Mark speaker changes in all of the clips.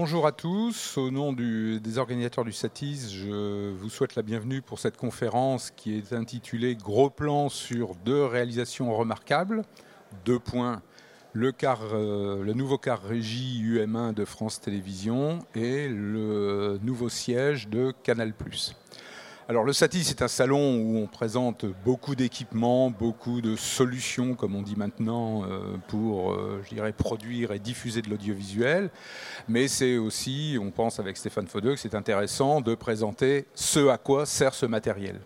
Speaker 1: Bonjour à tous. Au nom des organisateurs du SATIS, je vous souhaite la bienvenue pour cette conférence qui est intitulée Gros plan sur deux réalisations remarquables. Deux points. Le, euh, le nouveau car régie UM1 de France Télévisions et le nouveau siège de Canal+. Alors le SATI, c'est un salon où on présente beaucoup d'équipements, beaucoup de solutions, comme on dit maintenant, euh, pour, euh, je dirais, produire et diffuser de l'audiovisuel. Mais c'est aussi, on pense avec Stéphane Faudeux, que c'est intéressant de présenter ce à quoi sert ce matériel.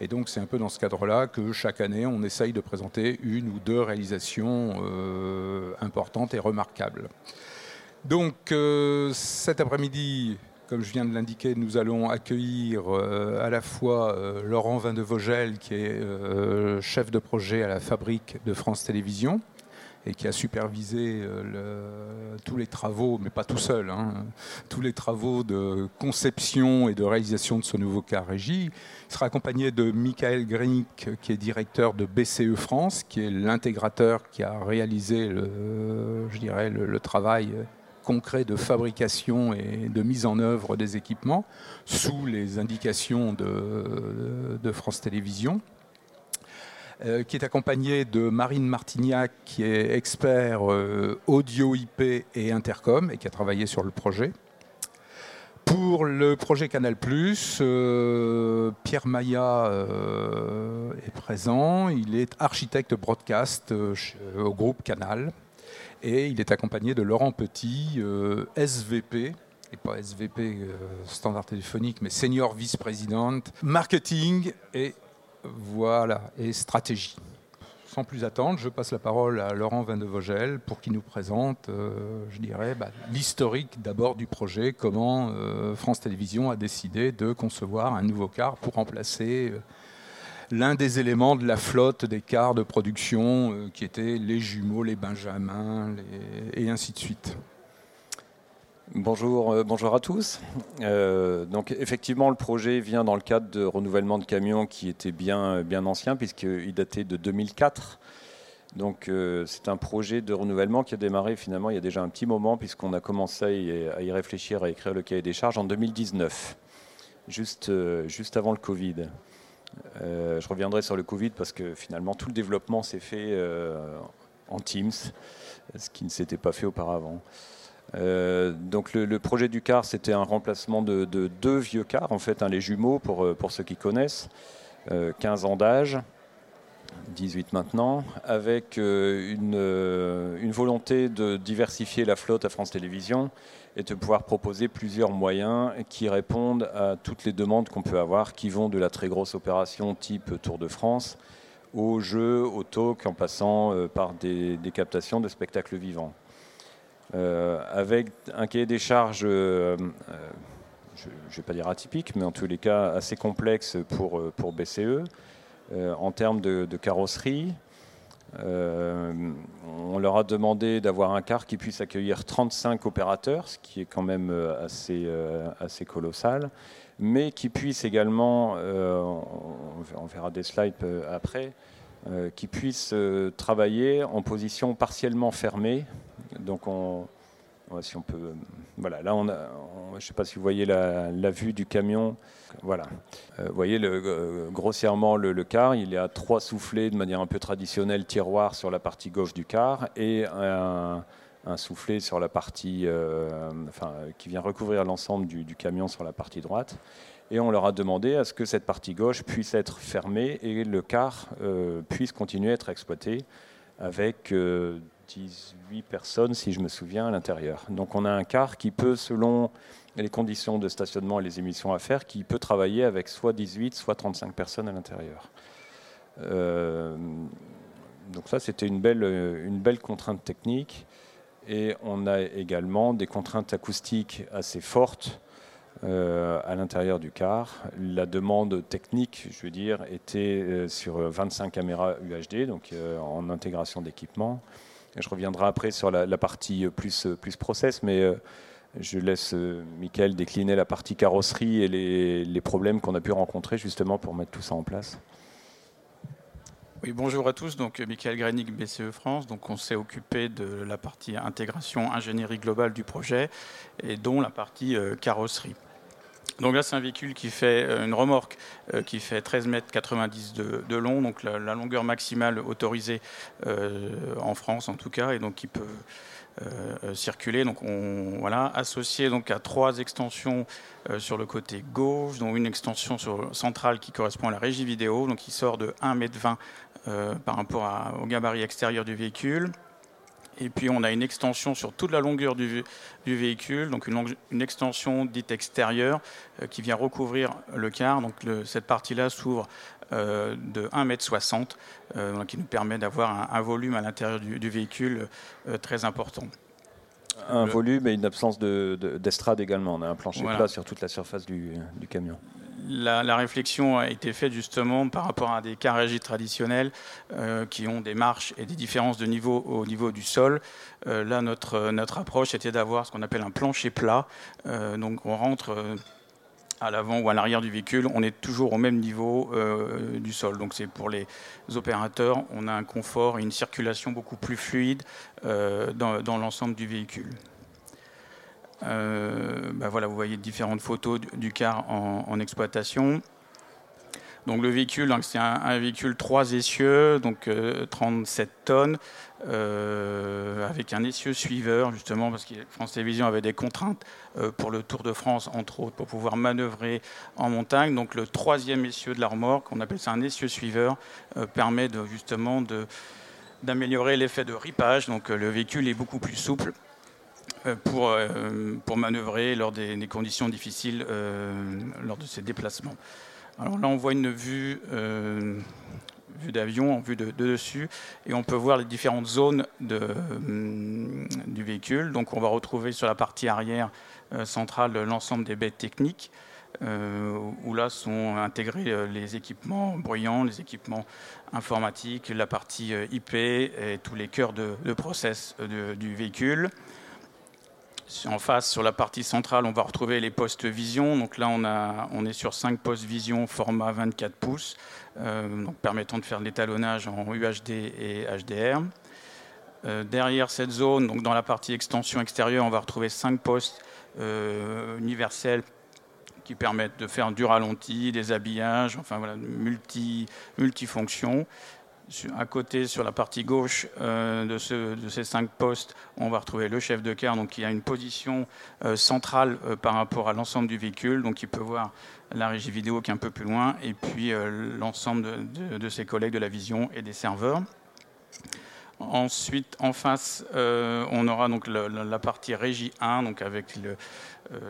Speaker 1: Et donc c'est un peu dans ce cadre-là que chaque année, on essaye de présenter une ou deux réalisations euh, importantes et remarquables. Donc cet après-midi, comme je viens de l'indiquer, nous allons accueillir euh, à la fois euh, Laurent Vin de Vogel, qui est euh, chef de projet à la fabrique de France Télévisions et qui a supervisé tous les travaux, mais pas tout seul, hein, tous les travaux de conception et de réalisation de ce nouveau car régie. Il sera accompagné de Michael Grenick, qui est directeur de BCE France, qui est l'intégrateur qui a réalisé je dirais, le travail concret de fabrication et de mise en œuvre des équipements sous les indications de, France Télévisions. Euh, qui est accompagné de Marine Martignac, qui est expert euh, audio IP et intercom et qui a travaillé sur le projet. Pour le projet Canal+, euh, Pierre Maya est présent. Il est architecte broadcast au groupe Canal et il est accompagné de Laurent Petit, euh, SVP, et pas SVP euh, standard téléphonique, mais senior vice-présidente, marketing et voilà et stratégie. Sans plus attendre, je passe la parole à Laurent Van de Vogel pour qu'il nous présente, euh, je dirais, bah, l'historique d'abord du projet, comment France Télévisions a décidé de concevoir un nouveau car pour remplacer l'un des éléments de la flotte des cars de production euh, qui étaient les jumeaux, les benjamins et ainsi de suite.
Speaker 2: Bonjour, euh, bonjour à tous. Euh, donc effectivement, le projet vient dans le cadre de renouvellement de camions qui était bien, bien ancien puisqu'il datait de 2004. Donc c'est un projet de renouvellement qui a démarré finalement il y a déjà un petit moment puisqu'on a commencé à y réfléchir, à écrire le cahier des charges en 2019, juste, juste avant le Covid. Euh, je reviendrai sur le Covid parce que finalement tout le développement s'est fait euh, en Teams, ce qui ne s'était pas fait auparavant. Euh, donc le, projet du car, c'était un remplacement de, deux vieux cars, en fait, les jumeaux pour, pour ceux qui connaissent, 15 ans d'âge, 18 maintenant, avec une, une, volonté de diversifier la flotte à France Télévisions et de pouvoir proposer plusieurs moyens qui répondent à toutes les demandes qu'on peut avoir, qui vont de la très grosse opération type Tour de France aux jeux, au talk, en passant euh, par des, captations de spectacles vivants. Euh, avec un cahier des charges, euh, je ne vais pas dire atypique, mais en tous les cas assez complexe pour, pour BCE, en termes de carrosserie, euh, on leur a demandé d'avoir un car qui puisse accueillir 35 opérateurs, ce qui est quand même euh, assez, euh, assez colossal, mais qui puisse également, on verra des slides après, qui puisse travailler en position partiellement fermée. Donc on, si on peut, voilà, là on a, je ne sais pas si vous voyez la, vue du camion. Voilà, euh, vous voyez euh, grossièrement le, car, il y a trois soufflets de manière un peu traditionnelle, tiroir sur la partie gauche du car et un, soufflet sur la partie, euh, enfin, qui vient recouvrir l'ensemble du, camion sur la partie droite. Et on leur a demandé à ce que cette partie gauche puisse être fermée et le car puisse continuer à être exploité avec 18 personnes, si je me souviens, à l'intérieur. Donc on a un car qui peut, selon les conditions de stationnement et les émissions à faire, qui peut travailler avec soit 18, soit 35 personnes à l'intérieur. Euh, donc ça, c'était une belle, une belle contrainte technique. Et on a également des contraintes acoustiques assez fortes euh, à l'intérieur du car. La demande technique, je veux dire, était euh, sur 25 caméras UHD, donc en intégration d'équipement. Je reviendrai après sur la, partie plus, plus process, mais euh, je laisse euh, Michael décliner la partie carrosserie et les, problèmes qu'on a pu rencontrer justement pour mettre tout ça en place.
Speaker 3: Oui, bonjour à tous. Donc, Michael Grenic, BCE France. Donc, on s'est occupé de la partie intégration, ingénierie globale du projet et dont la partie euh, carrosserie. Donc là, c'est un véhicule qui fait euh, une remorque euh, qui fait 13 mètres 90 de, long, donc la, longueur maximale autorisée en France en tout cas, et donc qui peut circuler. Donc on voilà associé donc à trois extensions sur le côté gauche, dont une extension centrale qui correspond à la régie vidéo, donc qui sort de 1 mètre 20 euh, par rapport au gabarit extérieur du véhicule. Et puis on a une extension sur toute la longueur du, véhicule, donc une, extension dite extérieure euh, qui vient recouvrir le car. Donc cette partie-là s'ouvre euh, de 1,60 m, qui nous permet d'avoir un, volume à l'intérieur du, véhicule très important.
Speaker 2: Un volume et une absence d'estrade également. On a un plancher plat sur toute la surface du camion
Speaker 3: la, réflexion a été faite justement par rapport à des carrégies traditionnels euh, qui ont des marches et des différences de niveau au niveau du sol. Euh, là, notre, notre approche était d'avoir ce qu'on appelle un plancher plat. Euh, donc on rentre à l'avant ou à l'arrière du véhicule, on est toujours au même niveau du sol. Donc c'est pour les opérateurs, on a un confort et une circulation beaucoup plus fluide dans l'ensemble du véhicule. Euh, bah voilà, vous voyez différentes photos du, car en, exploitation. Donc le véhicule, c'est un, véhicule 3 essieux, donc 37 euh, tonnes, euh, avec un essieu suiveur, justement, parce que France Télévisions avait des contraintes pour le Tour de France, entre autres, pour pouvoir manœuvrer en montagne. Donc le troisième essieu de la remorque, on appelle ça un essieu suiveur, permet justement d'améliorer l'effet de ripage. Donc le véhicule est beaucoup plus souple pour, euh, pour manœuvrer lors des, conditions difficiles euh, lors de ces déplacements. Alors là, on voit une vue, vue d'avion en vue de, dessus et on peut voir les différentes zones du véhicule. Donc on va retrouver sur la partie arrière centrale l'ensemble des baies techniques. où là sont intégrés les équipements bruyants, les équipements informatiques, la partie IP et tous les cœurs de, process du véhicule. En face, sur la partie centrale, on va retrouver les postes vision. Donc là, on, a, est sur 5 postes vision format 24 pouces, euh, permettant de faire l'étalonnage en UHD et HDR. Euh, derrière cette zone, dans la partie extension extérieure, on va retrouver 5 postes euh, universels qui permettent de faire du ralenti, des habillages, enfin voilà, multi, multifonctions à côté, sur la partie gauche euh, de, ces cinq postes, on va retrouver le chef de car, donc qui a une position euh, centrale euh, par rapport à l'ensemble du véhicule, donc il peut voir la régie vidéo qui est un peu plus loin, et puis l'ensemble de, ses collègues de la vision et des serveurs. Ensuite, en face, on aura donc la, partie régie 1, donc avec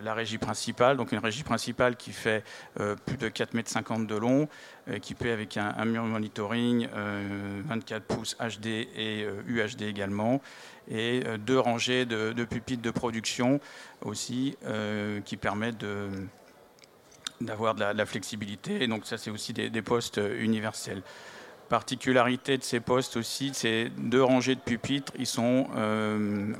Speaker 3: la régie principale, donc une régie principale qui fait plus de 4,50 m de long, équipée avec un, mur monitoring 24 euh, pouces HD et UHD également, et deux rangées de, pupitres de production aussi qui permettent d'avoir de, la, flexibilité. donc ça, c'est aussi des postes universels particularité de ces postes aussi, ces deux rangées de pupitres, ils sont euh,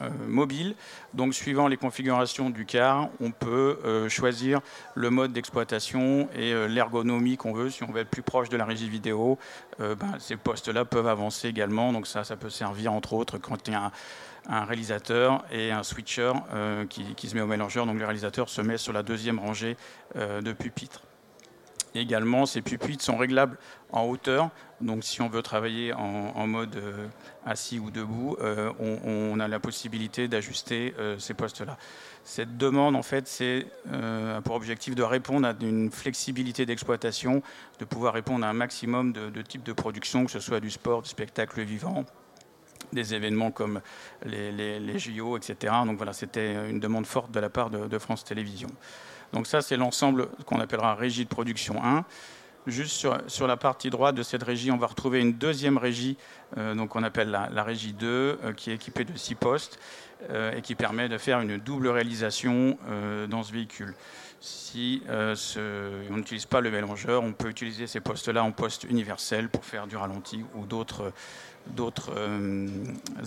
Speaker 3: euh, mobiles. Donc, suivant les configurations du car, on peut euh, choisir le mode d'exploitation et l'ergonomie qu'on veut. Si on veut être plus proche de la régie vidéo, ben, ces postes-là peuvent avancer également. Donc, ça, ça peut servir entre autres quand il y a un, réalisateur et un switcher qui, se met au mélangeur. Donc, le réalisateur se met sur la deuxième rangée de pupitres. Également, ces pupitres sont réglables en hauteur. Donc, si on veut travailler en, mode euh, assis ou debout, euh, on, a la possibilité d'ajuster euh, ces postes-là. Cette demande, en fait, c'est pour objectif de répondre à une flexibilité d'exploitation, de pouvoir répondre à un maximum de, types de production, que ce soit du sport, du spectacle vivant, des événements comme les, JO, etc. Donc voilà, c'était une demande forte de la part de France Télévisions. Donc ça, c'est l'ensemble qu'on appellera régie de production 1. Juste sur, la partie droite de cette régie, on va retrouver une deuxième régie, euh, donc on appelle la, régie 2, euh, qui est équipée de six postes euh, et qui permet de faire une double réalisation dans ce véhicule. Si on n'utilise pas le mélangeur, on peut utiliser ces postes-là en poste universel pour faire du ralenti ou d'autres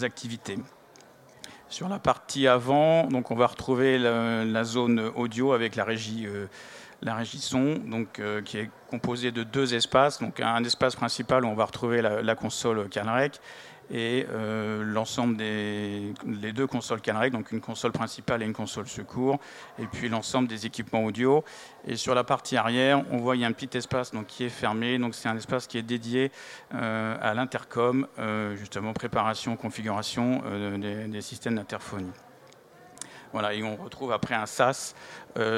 Speaker 3: activités. Sur la partie avant, donc on va retrouver la, zone audio avec la régie, euh, la régie son, donc, qui est composée de deux espaces. Donc un espace principal où on va retrouver la, la console Canrec et euh, l'ensemble des les deux consoles Canrec, donc une console principale et une console secours, et puis l'ensemble des équipements audio. Et sur la partie arrière, on voit il y a un petit espace donc, qui est fermé, donc c'est un espace qui est dédié euh, à l'intercom, euh, justement préparation, configuration des, des, systèmes d'interphonie. Voilà, et on retrouve après un SAS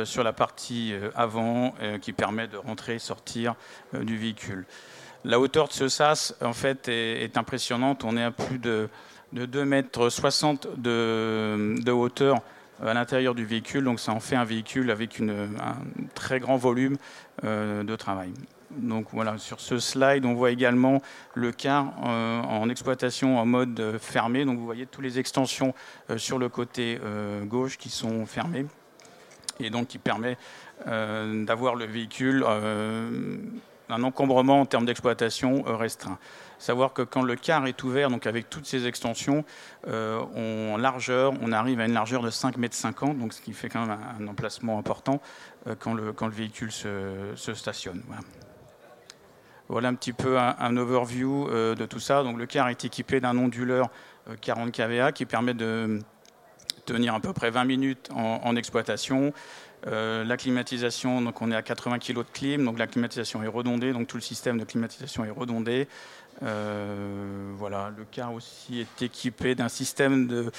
Speaker 3: sur la partie avant qui permet de rentrer et sortir du véhicule. La hauteur de ce sas en fait, est, impressionnante. On est à plus de, de 2 mètres 60 de, hauteur à l'intérieur du véhicule. Donc ça en fait un véhicule avec un très grand volume euh, de travail. Donc voilà, sur ce slide, on voit également le car euh, en exploitation en mode fermé. Donc vous voyez toutes les extensions euh, sur le côté gauche qui sont fermées et donc qui permet d'avoir le véhicule un encombrement en termes d'exploitation euh, restreint. Savoir que quand le car est ouvert, donc avec toutes ces extensions, euh, en largeur, on arrive à une largeur de 5,50 mètres, donc ce qui fait quand même un, emplacement important euh, quand, le, quand, le, véhicule se, stationne. Voilà. un petit peu un, overview de tout ça. Donc le car est équipé d'un onduleur 40 kVA qui permet de tenir à peu près 20 minutes en exploitation. Euh, la climatisation, donc on est à 80 kg de clim, donc la climatisation est redondée, donc tout le système de climatisation est redondé. Euh, voilà, le car aussi est équipé d'un système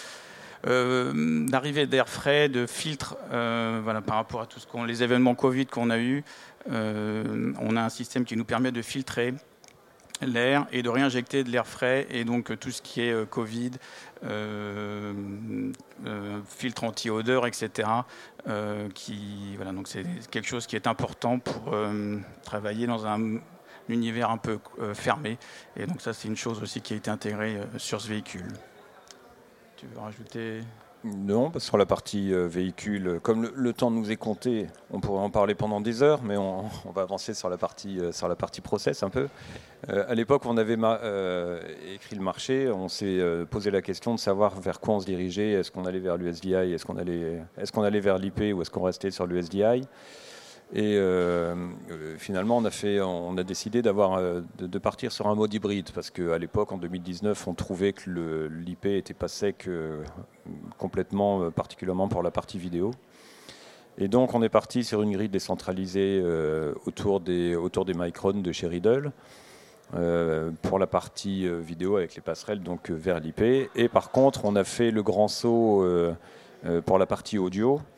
Speaker 3: euh, d'arrivée d'air frais, de filtre, voilà, par rapport à qu'on, les événements Covid qu'on a eu, on a un système qui nous permet de filtrer l'air et de réinjecter de l'air frais et donc tout ce qui est Covid, filtre anti-odeur, etc. Euh, qui, voilà, donc c'est quelque chose qui est important pour euh, travailler dans un univers un peu euh, fermé. Et donc ça, c'est une chose aussi qui a été intégrée sur ce véhicule. Tu veux rajouter
Speaker 2: non, sur la partie véhicule, comme le, temps nous est compté, on pourrait en parler pendant des heures, mais on, va avancer sur la partie, sur la partie process un peu. à l'époque, on avait écrit le marché, on s'est posé la question de savoir vers quoi on se dirigeait. Est-ce qu'on allait vers l'USDI Est-ce qu'on allait, est qu'on allait vers l'IP ou est-ce qu'on restait sur l'USDI et euh, finalement, on a, fait, on a décidé d'avoir, de, partir sur un mode hybride parce qu'à l'époque, en 2019, on trouvait que l'IP n'était pas sec complètement, particulièrement pour la partie vidéo. Et donc, on est parti sur une grille décentralisée autour, des, autour des microns de chez Riddle. pour la partie vidéo avec les passerelles donc vers l'IP. Et par contre, on a fait le grand saut pour la partie audio euh,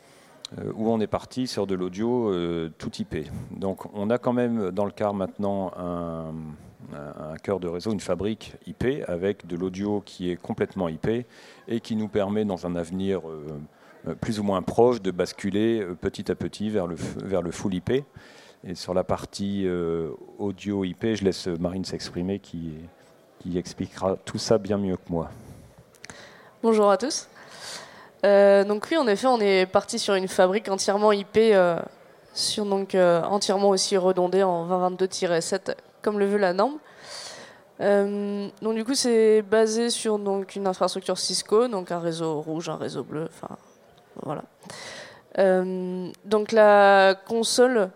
Speaker 2: où on est parti sur de l'audio euh, tout IP. Donc on a quand même dans le car maintenant un, cœur de réseau, une fabrique IP avec de l'audio qui est complètement IP et qui nous permet dans un avenir euh, plus ou moins proche de basculer petit à petit vers le, vers le full IP. Et sur la partie audio IP, je laisse Marine s'exprimer qui, qui expliquera tout ça bien mieux que moi.
Speaker 4: Bonjour à tous. Euh, donc oui, en effet, on est parti sur une fabrique entièrement IP, euh, sur, donc euh, entièrement aussi redondée en 2022-7, comme le veut la norme. donc du coup, c'est basé sur donc une infrastructure Cisco, donc un réseau rouge, un réseau bleu, enfin voilà. donc la console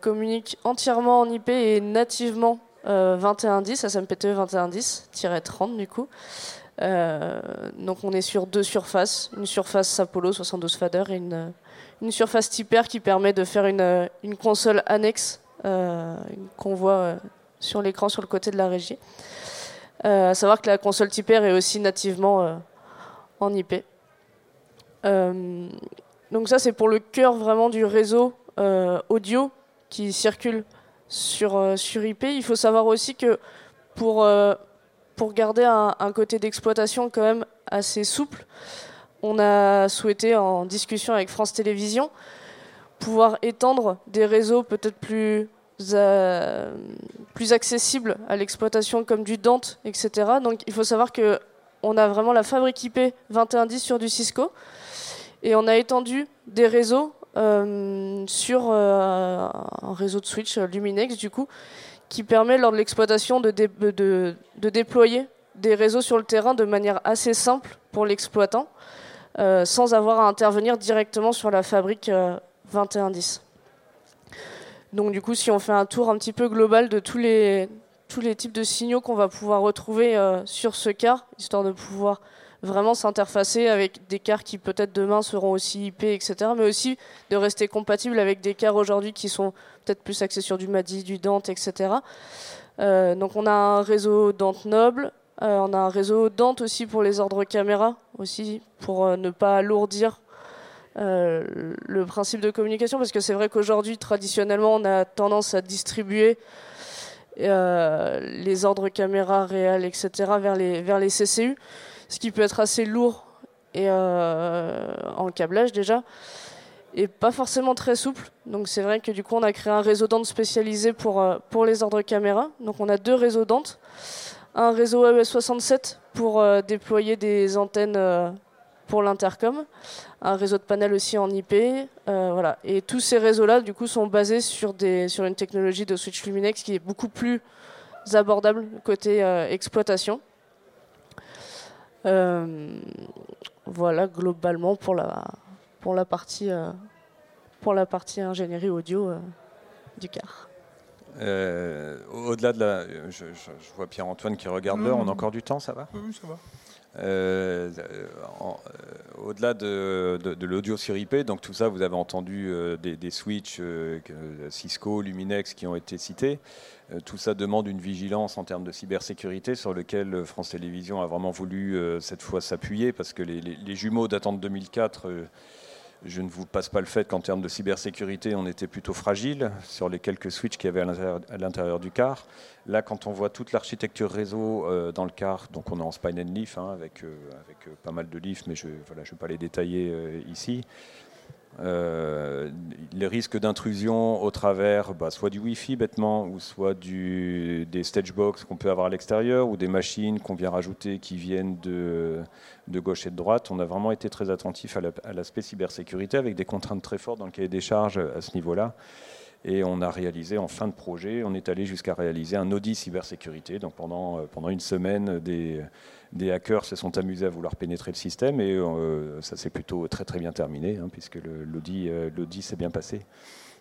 Speaker 4: communique entièrement en IP et nativement 2110, SMPTE 2110-30 du coup. Euh, donc on est sur deux surfaces, une surface Apollo 72 fader et une, une surface Typer qui permet de faire une, une console annexe euh, qu'on voit euh, sur l'écran sur le côté de la régie. à savoir que la console Typer est aussi nativement en IP. donc ça c'est pour le cœur vraiment du réseau audio qui circule sur, sur IP. Il faut savoir aussi que pour pour garder un, côté d'exploitation quand même assez souple, on a souhaité, en discussion avec France Télévisions, pouvoir étendre des réseaux peut-être plus, euh, plus accessibles à l'exploitation comme du Dante, etc. Donc il faut savoir que on a vraiment la fabrique IP 2110 sur du Cisco et on a étendu des réseaux euh, sur euh, un réseau de switch Luminex du coup qui permet lors de l'exploitation de, déployer des réseaux sur le terrain de manière assez simple pour l'exploitant, euh, sans avoir à intervenir directement sur la fabrique 2110. Donc du coup, si on fait un tour un petit peu global de tous les, tous les types de signaux qu'on va pouvoir retrouver sur ce car, histoire de pouvoir vraiment s'interfacer avec des cars qui peut-être demain seront aussi IP, etc. Mais aussi de rester compatible avec des cars aujourd'hui qui sont peut-être plus axés sur du MADI, du Dante, etc. Euh, donc on a un réseau Dante Noble, euh, on a un réseau Dante aussi pour les ordres caméra, aussi pour euh, ne pas alourdir le principe de communication, parce que c'est vrai qu'aujourd'hui, traditionnellement, on a tendance à distribuer les ordres caméra réels, etc., vers les, vers les CCU ce qui peut être assez lourd et euh, en câblage déjà et pas forcément très souple. Donc c'est vrai que du coup on a créé un réseau Dante spécialisé pour, euh, pour les ordres caméra. Donc on a deux réseaux Dante. Un réseau AES67 pour euh, déployer des antennes pour l'intercom. Un réseau de panel aussi en IP. voilà. Et tous ces réseaux-là du coup sont basés sur, sur une technologie de switch Luminex qui est beaucoup plus abordable côté exploitation. Euh, voilà globalement pour la, pour la, partie, euh, pour la partie ingénierie audio euh, du CAR.
Speaker 2: Au-delà de la. Je, vois Pierre-Antoine qui regarde l'heure, on a encore du temps, ça va?
Speaker 1: Oui, ça va.
Speaker 2: Au-delà de, de, l'audio sur IP, donc tout ça, vous avez entendu des, des, switches Cisco, Luminex qui ont été cités. Euh, tout ça demande une vigilance en termes de cybersécurité sur lequel euh, France Télévisions a vraiment voulu euh, cette fois s'appuyer parce que les, jumeaux datant de 2004 je ne vous passe pas le fait qu'en termes de cybersécurité, on était plutôt fragile sur les quelques switches qu'il y avait à l'intérieur du car. Là, quand on voit toute l'architecture réseau dans le car, donc on est en spine and leaf hein, avec, pas mal de leaf, mais je ne vais pas les détailler ici. Euh, les risques d'intrusion au travers bah, soit du Wi-Fi bêtement, ou soit du, des stage box qu'on peut avoir à l'extérieur, ou des machines qu'on vient rajouter qui viennent de, de, gauche et de droite. On a vraiment été très attentif à l'aspect cybersécurité avec des contraintes très fortes dans le cahier des charges à ce niveau-là. Et on a réalisé en fin de projet, on est allé jusqu'à réaliser un audit cybersécurité. Donc pendant, euh, pendant une semaine, des, des hackers se sont amusés à vouloir pénétrer le système et euh, ça s'est plutôt très très bien terminé hein, puisque euh, l'audit s'est bien passé.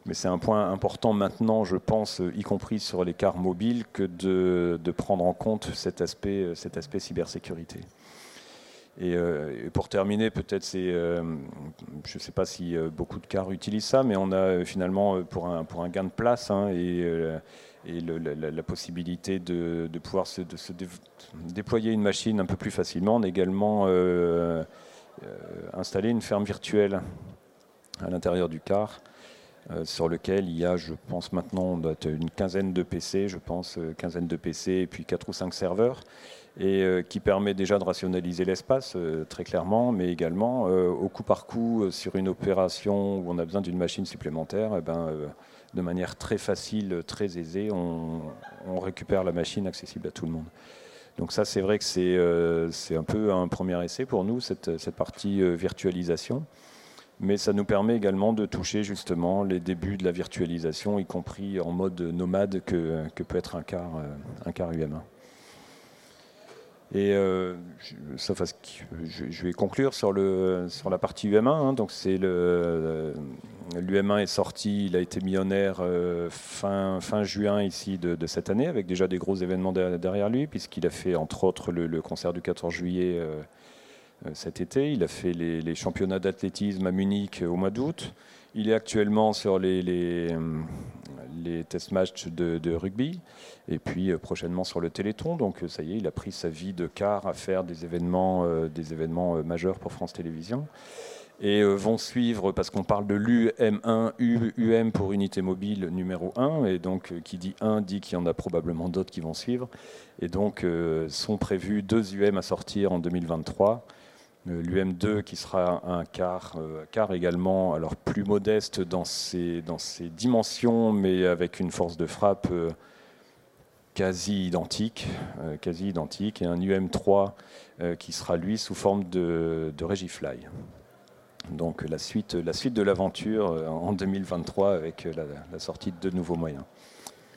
Speaker 2: Mais c'est un point important maintenant, je pense, y compris sur les cars mobiles, que de, prendre en compte cet aspect, cet aspect cybersécurité. Et, euh, pour terminer, peut-être c'est, je ne sais pas si beaucoup de cars utilisent ça, mais on a finalement pour un, pour un gain de place hein, et et la, possibilité de, pouvoir se, déployer une machine un peu plus facilement. On a également euh, euh, installé une ferme virtuelle à l'intérieur du car. Euh, sur lequel il y a, je pense maintenant, une quinzaine de PC, je pense, quinzaine de PC et puis quatre ou cinq serveurs, et qui permet déjà de rationaliser l'espace très clairement, mais également au coup par coup sur une opération où on a besoin d'une machine supplémentaire, eh ben, de manière très facile, très aisée, on, récupère la machine accessible à tout le monde. Donc ça, c'est vrai que c'est euh, un peu un premier essai pour nous, cette, partie euh, virtualisation. Mais ça nous permet également de toucher justement les débuts de la virtualisation, y compris en mode nomade que, peut être un car, euh, un car UMA. Et euh, je, vais conclure sur, le, sur la partie UM1. Hein. donc c'est le l'UM1 est sorti, il a été millionnaire euh, fin, fin juin ici de, cette année, avec déjà des gros événements derrière lui, puisqu'il a fait entre autres le, concert du 14 juillet euh, cet été. Il a fait les, championnats d'athlétisme à Munich au mois d'août. Il est actuellement sur les, les, les test matchs de, rugby et puis euh, prochainement sur le Téléthon. Donc euh, ça y est, il a pris sa vie de quart à faire des événements, euh, des événements majeurs pour France Télévisions. Et vont suivre, parce qu'on parle de l'UM1, UM pour unité mobile numéro 1, et donc qui dit 1 dit qu'il y en a probablement d'autres qui vont suivre. Et donc sont prévus deux UM à sortir en 2023. L'UM2 qui sera un quart, quart également, alors plus modeste dans ses, dimensions, mais avec une force de frappe quasi identique, euh, quasi identique, et un UM3 euh, qui sera lui sous forme de, Regifly. Donc la suite, la de l'aventure euh, en 2023 avec la, sortie de deux nouveaux moyens.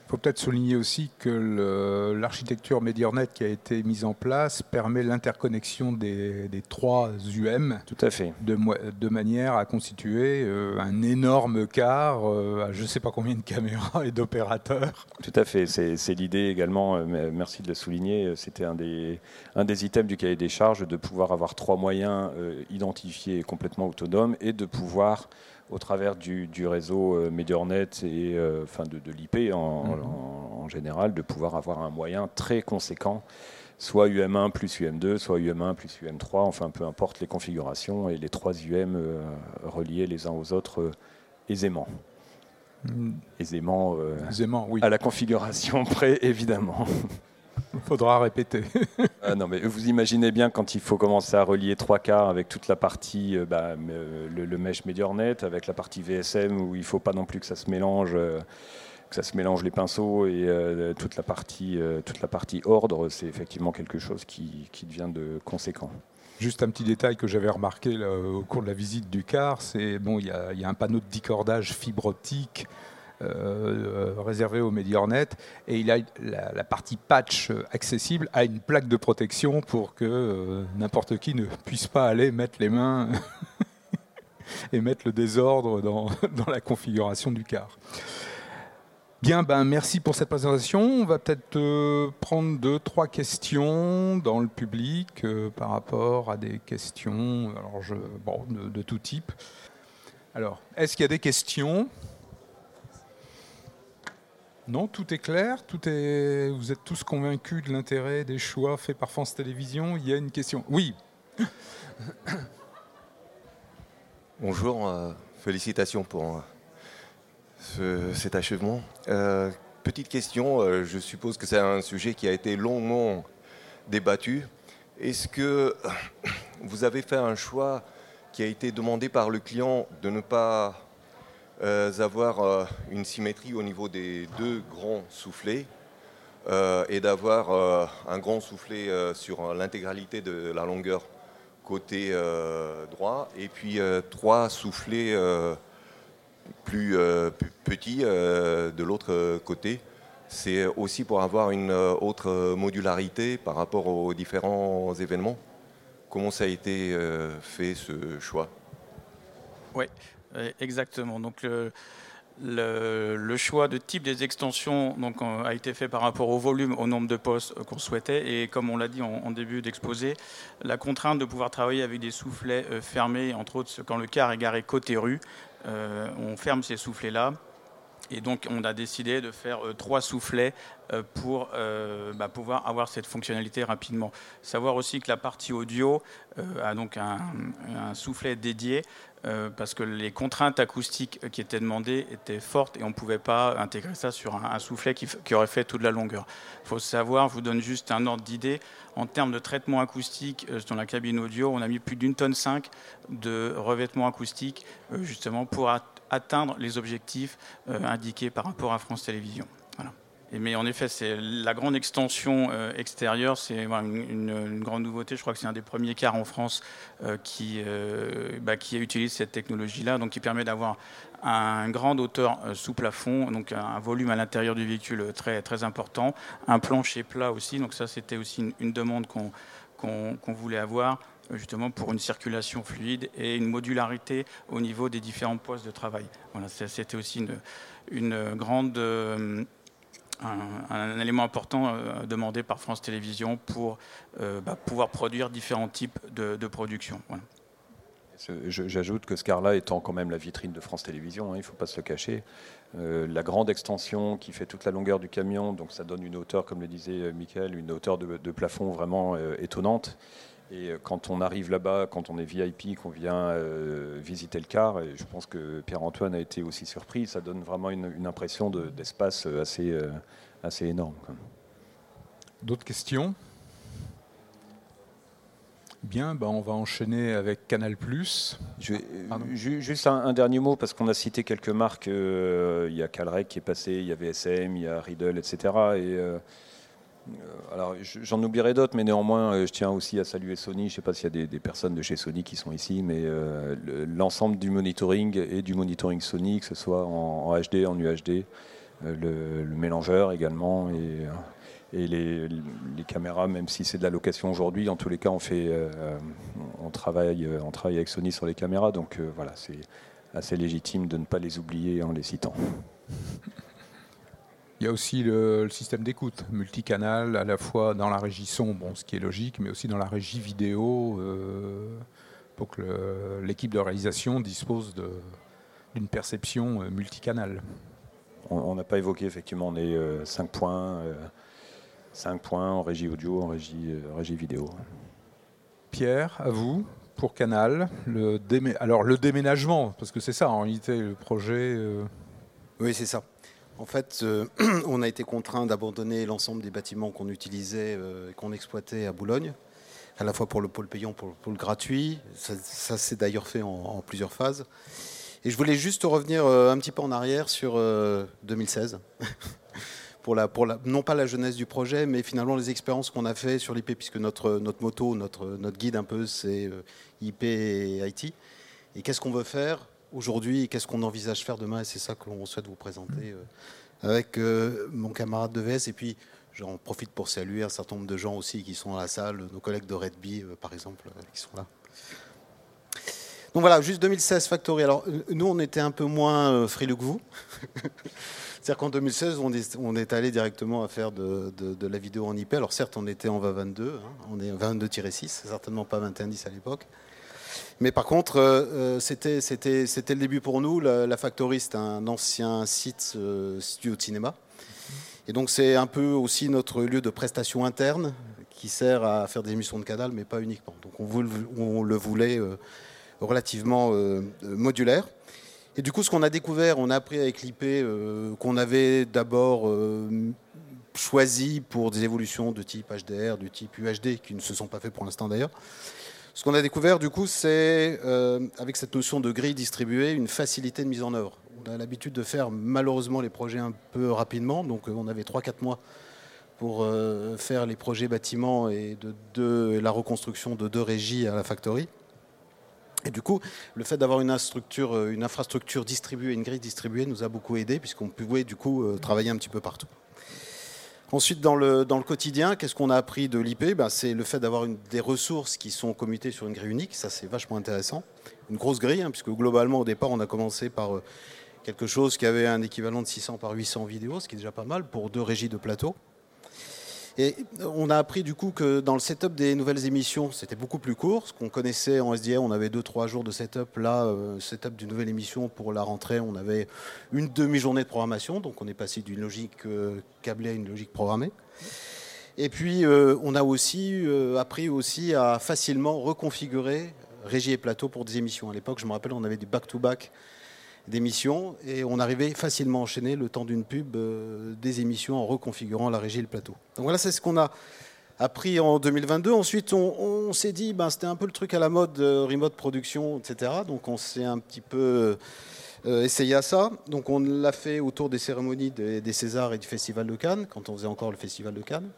Speaker 1: Il faut peut-être souligner aussi que l'architecture MediorNet qui a été mise en place permet l'interconnexion des, trois UM.
Speaker 2: Tout à fait.
Speaker 1: De, de manière à constituer euh, un énorme car euh, à je ne sais pas combien de caméras et d'opérateurs.
Speaker 2: Tout à fait. C'est l'idée également, euh, merci de le souligner, c'était un des, un des items du cahier des charges de pouvoir avoir trois moyens identifiés et complètement autonomes et de pouvoir au travers du, réseau euh, MediorNet et euh, enfin de, l'IP mhm. en, général, de pouvoir avoir un moyen très conséquent, soit UM1 plus UM2, soit UM1 plus UM3, enfin peu importe les configurations, et les trois UM euh, reliés les uns aux autres aisément. Mm. Aisément,
Speaker 1: aisément oui.
Speaker 2: à la configuration près, évidemment.
Speaker 1: Il faudra répéter.
Speaker 2: ah non, mais vous imaginez bien quand il faut commencer à relier trois quarts avec toute la partie, euh, bah, euh, le, mesh MediorNet, avec la partie VSM où il ne faut pas non plus que ça se mélange. Euh, que ça se mélange les pinceaux et toute, la partie, toute la partie ordre, c'est effectivement quelque chose qui, qui, devient de conséquent.
Speaker 1: Juste un petit détail que j'avais remarqué au cours de la visite du car, c'est bon, il y, y, a un panneau de décordage fibre optique euh, réservé au MediorNet et il a la, partie patch accessible à une plaque de protection pour que euh, n'importe qui ne puisse pas aller mettre les mains et mettre le désordre dans, la configuration du car. Bien, ben merci pour cette présentation. On va peut-être euh, prendre deux, trois questions dans le public par rapport à des questions alors de tout type. Alors, est-ce qu'il y a des questions? Non, tout est clair, tout est. Vous êtes tous convaincus de l'intérêt des choix faits par France Télévisions. Il y a une question. Oui.
Speaker 5: Bonjour, euh, félicitations pour euh, cet achèvement. Euh, petite question, je suppose que c'est un sujet qui a été longuement débattu. Est-ce que vous avez fait un choix qui a été demandé par le client de ne pas avoir euh, une symétrie au niveau des deux grands soufflets euh, et d'avoir un grand soufflet sur l'intégralité de la longueur côté droit et puis trois soufflets plus petits de l'autre côté. C'est aussi pour avoir une autre modularité par rapport aux différents événements. Comment ça a été fait ce choix?
Speaker 3: Oui, Exactement. Donc le, choix de type des extensions a été fait par rapport au volume, au nombre de postes qu'on souhaitait. Et comme on l'a dit en, début d'exposé, la contrainte de pouvoir travailler avec des soufflets euh, fermés, entre autres quand le car est garé côté rue, euh, on ferme ces soufflets-là. Et donc, on a décidé de faire euh, trois soufflets pour bah, pouvoir avoir cette fonctionnalité rapidement. Savoir aussi que la partie audio a donc un soufflet dédié euh, parce que les contraintes acoustiques qui étaient demandées étaient fortes et on ne pouvait pas intégrer ça sur un, soufflet qui, aurait fait toute la longueur. Il faut savoir, je vous donne juste un ordre d'idée, en termes de traitement acoustique euh, dans la cabine audio, on a mis plus d'une tonne cinq de revêtement acoustique euh, justement pour atteindre les objectifs indiqués par rapport à France Télévisions mais en effet, c'est la grande extension euh, extérieure, c'est une, grande nouveauté. Je crois que c'est un des premiers cars en France euh, qui, euh, bah, qui utilise cette technologie-là, donc qui permet d'avoir un grand hauteur sous plafond, donc un volume à l'intérieur du véhicule très, important, un plancher plat aussi. Donc ça, c'était aussi une, demande qu'on voulait avoir justement pour une circulation fluide et une modularité au niveau des différents postes de travail. Voilà, c'était aussi une grande un, élément important euh, demandé par France Télévisions pour euh, bah, pouvoir produire différents types de, de production.
Speaker 2: J'ajoute que ce car-là étant quand même la vitrine de France Télévisions, hein, il ne faut pas se le cacher, euh, la grande extension qui fait toute la longueur du camion, donc ça donne une hauteur, comme le disait Michael, une hauteur de, plafond vraiment étonnante. Et quand on arrive là-bas, quand on est VIP, qu'on vient visiter le car, et je pense que Pierre-Antoine a été aussi surpris, ça donne vraiment une, impression d'espace assez, assez énorme.
Speaker 1: D'autres questions? Bien, ben on va enchaîner avec Canal+.
Speaker 2: Je, juste un, dernier mot, parce qu'on a cité quelques marques. Euh, il y a Calrec qui est passé, il y a VSM, il y a Riddle, etc. Et, euh, alors, j'en oublierai d'autres, mais néanmoins, euh, je tiens aussi à saluer Sony. Je ne sais pas s'il y a des, personnes de chez Sony qui sont ici, mais l'ensemble du monitoring et du monitoring Sony, que ce soit en, HD, en UHD, le, mélangeur également et, et les, caméras, même si c'est de la location aujourd'hui, en tous les cas, on, fait, on, travaille, on travaille avec Sony sur les caméras, donc voilà, c'est assez légitime de ne pas les oublier en les citant.
Speaker 1: Il y a aussi le, système d'écoute multicanal, à la fois dans la régie son, bon, ce qui est logique, mais aussi dans la régie vidéo, euh, pour que l'équipe de réalisation dispose d'une perception euh, multicanal.
Speaker 2: On n'a pas évoqué, effectivement, on est 5 euh, points, 5 points en régie audio, en régie, régie vidéo.
Speaker 1: Pierre, à vous pour Canal. Le Alors le déménagement, parce que c'est ça en réalité le projet.
Speaker 6: Oui, c'est ça. En fait, euh, on a été contraint d'abandonner l'ensemble des bâtiments qu'on utilisait euh, et qu'on exploitait à Boulogne, à la fois pour le pôle payant, pour le pôle gratuit. Ça, s'est d'ailleurs fait en, plusieurs phases. Et je voulais juste revenir euh, un petit peu en arrière sur 2016. pour la, pour la, non pas la jeunesse du projet, mais finalement les expériences qu'on a fait sur l'IP, puisque notre, notre moto, notre, notre guide un peu, c'est IP et IT. Et qu'est-ce qu'on veut faire? Aujourd'hui qu'est-ce qu'on envisage faire demain. Et c'est ça que l'on souhaite vous présenter euh, avec euh, mon camarade de VS. Et puis, j'en profite pour saluer un certain nombre de gens aussi qui sont dans la salle, nos collègues de Redby, euh, par exemple, qui sont là. Donc voilà, juste 2016 Factory. Alors, nous, on était un peu moins frileux que vous. C'est-à-dire qu'en 2016, on est, allé directement à faire de, la vidéo en IP. Alors certes, on était en 2022, hein, on est 22-6, certainement pas 21-10 à l'époque. Mais par contre, euh, euh, c'était le début pour nous. La, Factory, c'est un ancien site euh, studio de cinéma. Et donc, c'est un peu aussi notre lieu de prestation interne qui sert à faire des émissions de canal, mais pas uniquement. Donc, on, le voulait relativement modulaire. Et du coup, ce qu'on a découvert, on a appris avec l'IP qu'on avait d'abord choisi pour des évolutions de type HDR, de type UHD, qui ne se sont pas fait pour l'instant d'ailleurs. Ce qu'on a découvert, du coup, c'est, euh, avec cette notion de grille distribuée, une facilité de mise en œuvre. On a l'habitude de faire malheureusement les projets un peu rapidement, donc euh, on avait 3-4 mois pour euh, faire les projets bâtiments et de, la reconstruction de deux régies à la factory. Et du coup, le fait d'avoir une, une infrastructure distribuée, une grille distribuée nous a beaucoup aidé puisqu'on pouvait du coup travailler un petit peu partout. Ensuite, dans le, dans le quotidien, qu'est-ce qu'on a appris de l'IP ben, C'est le fait d'avoir des ressources qui sont commutées sur une grille unique. Ça, c'est vachement intéressant. Une grosse grille, hein, puisque globalement, au départ, on a commencé par euh, quelque chose qui avait un équivalent de 600 par 800 vidéos, ce qui est déjà pas mal pour deux régies de plateau. Et on a appris du coup que dans le setup des nouvelles émissions, c'était beaucoup plus court. Ce qu'on connaissait en SDA, on avait 2-3 jours de setup. Là, euh, setup d'une nouvelle émission pour la rentrée, on avait une demi-journée de programmation. Donc on est passé d'une logique euh, câblée à une logique programmée. Et puis euh, on a aussi appris aussi à facilement reconfigurer régie et plateau pour des émissions. À l'époque, je me rappelle, on avait du back-to-back d'émissions et on arrivait facilement à enchaîner le temps d'une pub euh, des émissions en reconfigurant la régie et le plateau. Donc voilà, c'est ce qu'on a appris en 2022. Ensuite, on, s'est dit, ben, c'était un peu le truc à la mode, euh, remote production, etc. Donc on s'est un petit peu euh, essayé à ça. Donc on l'a fait autour des cérémonies des, des Césars et du Festival de Cannes, quand on faisait encore le Festival de Cannes.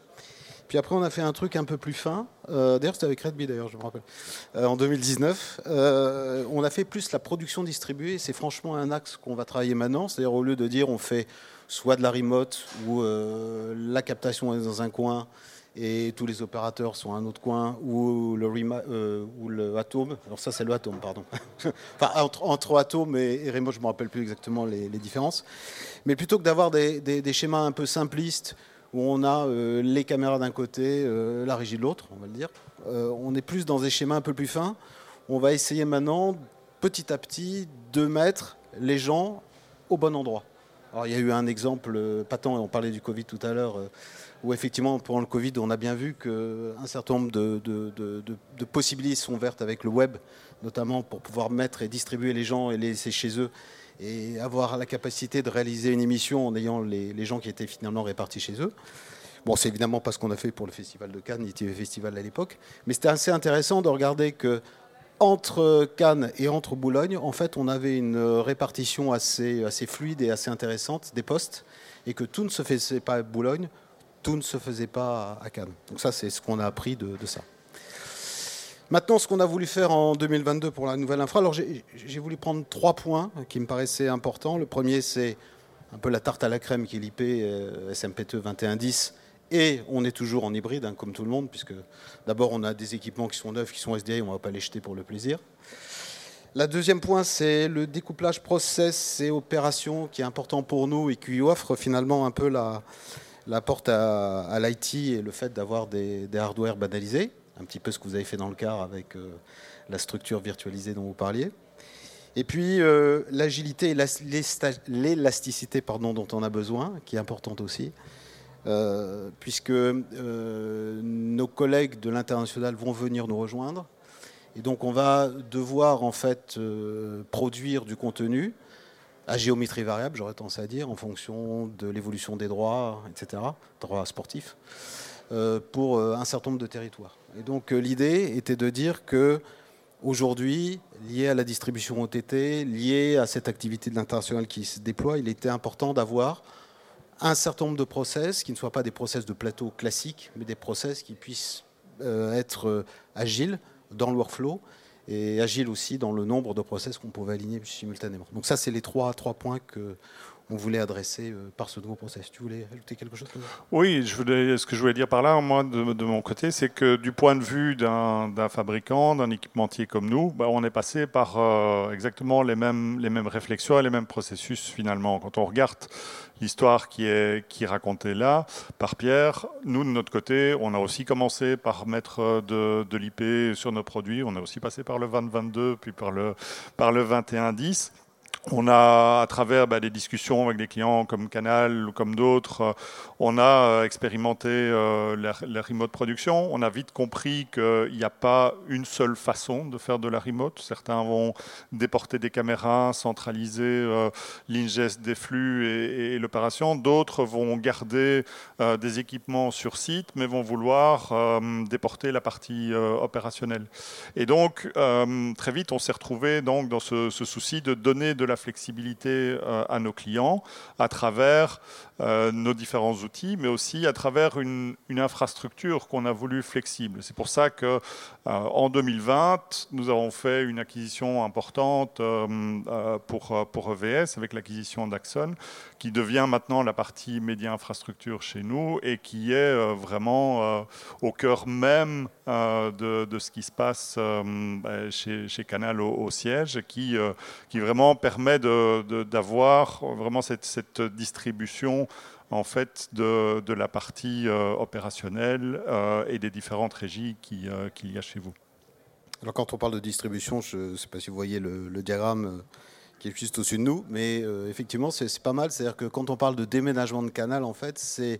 Speaker 6: Puis après, on a fait un truc un peu plus fin. Euh, d'ailleurs, c'était avec Redby, d'ailleurs, je me rappelle. Euh, en 2019, euh, on a fait plus la production distribuée. C'est franchement un axe qu'on va travailler maintenant. C'est-à-dire, au lieu de dire on fait soit de la remote ou la captation est dans un coin et tous les opérateurs sont à un autre coin, ou le, ou le. Alors ça, c'est le Atome, pardon. enfin, entre, entre Atome et, Remote, je ne me rappelle plus exactement les, différences. Mais plutôt que d'avoir des, schémas un peu simplistes, où on a euh, les caméras d'un côté, euh, la régie de l'autre, on va le dire. Euh, on est plus dans des schémas un peu plus fins. On va essayer maintenant, petit à petit, de mettre les gens au bon endroit. Alors, il y a eu un exemple patent, on parlait du Covid tout à l'heure, où effectivement, pendant le Covid, on a bien vu qu'un certain nombre de, de, possibilités sont ouvertes avec le web, notamment pour pouvoir mettre et distribuer les gens et les laisser chez eux et avoir la capacité de réaliser une émission en ayant les, gens qui étaient finalement répartis chez eux. Bon, c'est évidemment pas ce qu'on a fait pour le Festival de Cannes, le Festival à l'époque, mais c'était assez intéressant de regarder que entre Cannes et entre Boulogne, en fait, on avait une répartition assez fluide et assez intéressante des postes, et que tout ne se faisait pas à Boulogne, tout ne se faisait pas à Cannes. Donc ça, c'est ce qu'on a appris de ça. Maintenant, ce qu'on a voulu faire en 2022 pour la nouvelle infra, alors j'ai voulu prendre trois points qui me paraissaient importants. Le premier, c'est un peu la tarte à la crème qui est l'IP SMPTE 2110 et on est toujours en hybride, hein, comme tout le monde, puisque d'abord on a des équipements qui sont neufs, qui sont SDI, on ne va pas les jeter pour le plaisir. La deuxième point, c'est le découplage process et opération qui est important pour nous et qui offre finalement un peu la, porte à, l'IT et le fait d'avoir des, hardware banalisés, un petit peu ce que vous avez fait dans le car avec euh, la structure virtualisée dont vous parliez. Et puis euh, l'agilité et l'élasticité dont on a besoin, qui est importante aussi. Euh, puisque nos collègues de l'international vont venir nous rejoindre. Et donc on va devoir en fait produire du contenu à géométrie variable, j'aurais tendance à dire, en fonction de l'évolution des droits, etc., droits sportifs, pour un certain nombre de territoires. Et donc l'idée était de dire que aujourd'hui, lié à la distribution OTT, lié à cette activité de l'international qui se déploie, il était important d'avoir un certain nombre de process qui ne soient pas des process de plateau classiques, mais des process qui puissent euh, être euh, agiles dans le workflow et agiles aussi dans le nombre de process qu'on pouvait aligner simultanément. Donc ça, c'est les trois points que on voulait adresser euh, par ce nouveau process. Tu voulais ajouter quelque chose
Speaker 7: Oui, ce que je voulais dire par là, moi, de, mon côté, c'est que du point de vue d'un fabricant, d'un équipementier comme nous, bah, on est passé par exactement les mêmes, réflexions et les mêmes processus finalement. Quand on regarde l'histoire qui est, racontée là par Pierre. Nous, de notre côté, on a aussi commencé par mettre euh, de, l'IP sur nos produits. On a aussi passé par le 2022, puis par le 2110. On a, à travers bah, des discussions avec des clients comme Canal ou comme d'autres, euh, on a euh, expérimenté euh, la, remote production. On a vite compris qu'il n'y a pas une seule façon de faire de la remote. Certains vont déporter des caméras, centraliser l'ingest des flux et, l'opération. D'autres vont garder des équipements sur site, mais vont vouloir déporter la partie opérationnelle. Et donc, très vite, on s'est retrouvé donc, dans ce, ce souci de donner de la flexibilité euh, à nos clients à travers euh, nos différents outils, mais aussi à travers une, infrastructure qu'on a voulu flexible. C'est pour ça que euh, en 2020, nous avons fait une acquisition importante pour, pour EVS avec l'acquisition d'Axon, qui devient maintenant la partie média infrastructure chez nous et qui est vraiment au cœur même de, ce qui se passe chez, chez, Canal au, au siège, qui, qui vraiment permet permet d'avoir vraiment cette, distribution en fait de, de la partie euh, opérationnelle euh, et des différentes régies euh, qu'il y a chez vous.
Speaker 6: Alors quand on parle de distribution, je ne sais pas si vous voyez le, diagramme qui est juste au-dessus de nous, mais effectivement c'est pas mal. C'est-à-dire que quand on parle de déménagement de canal, en fait, c'est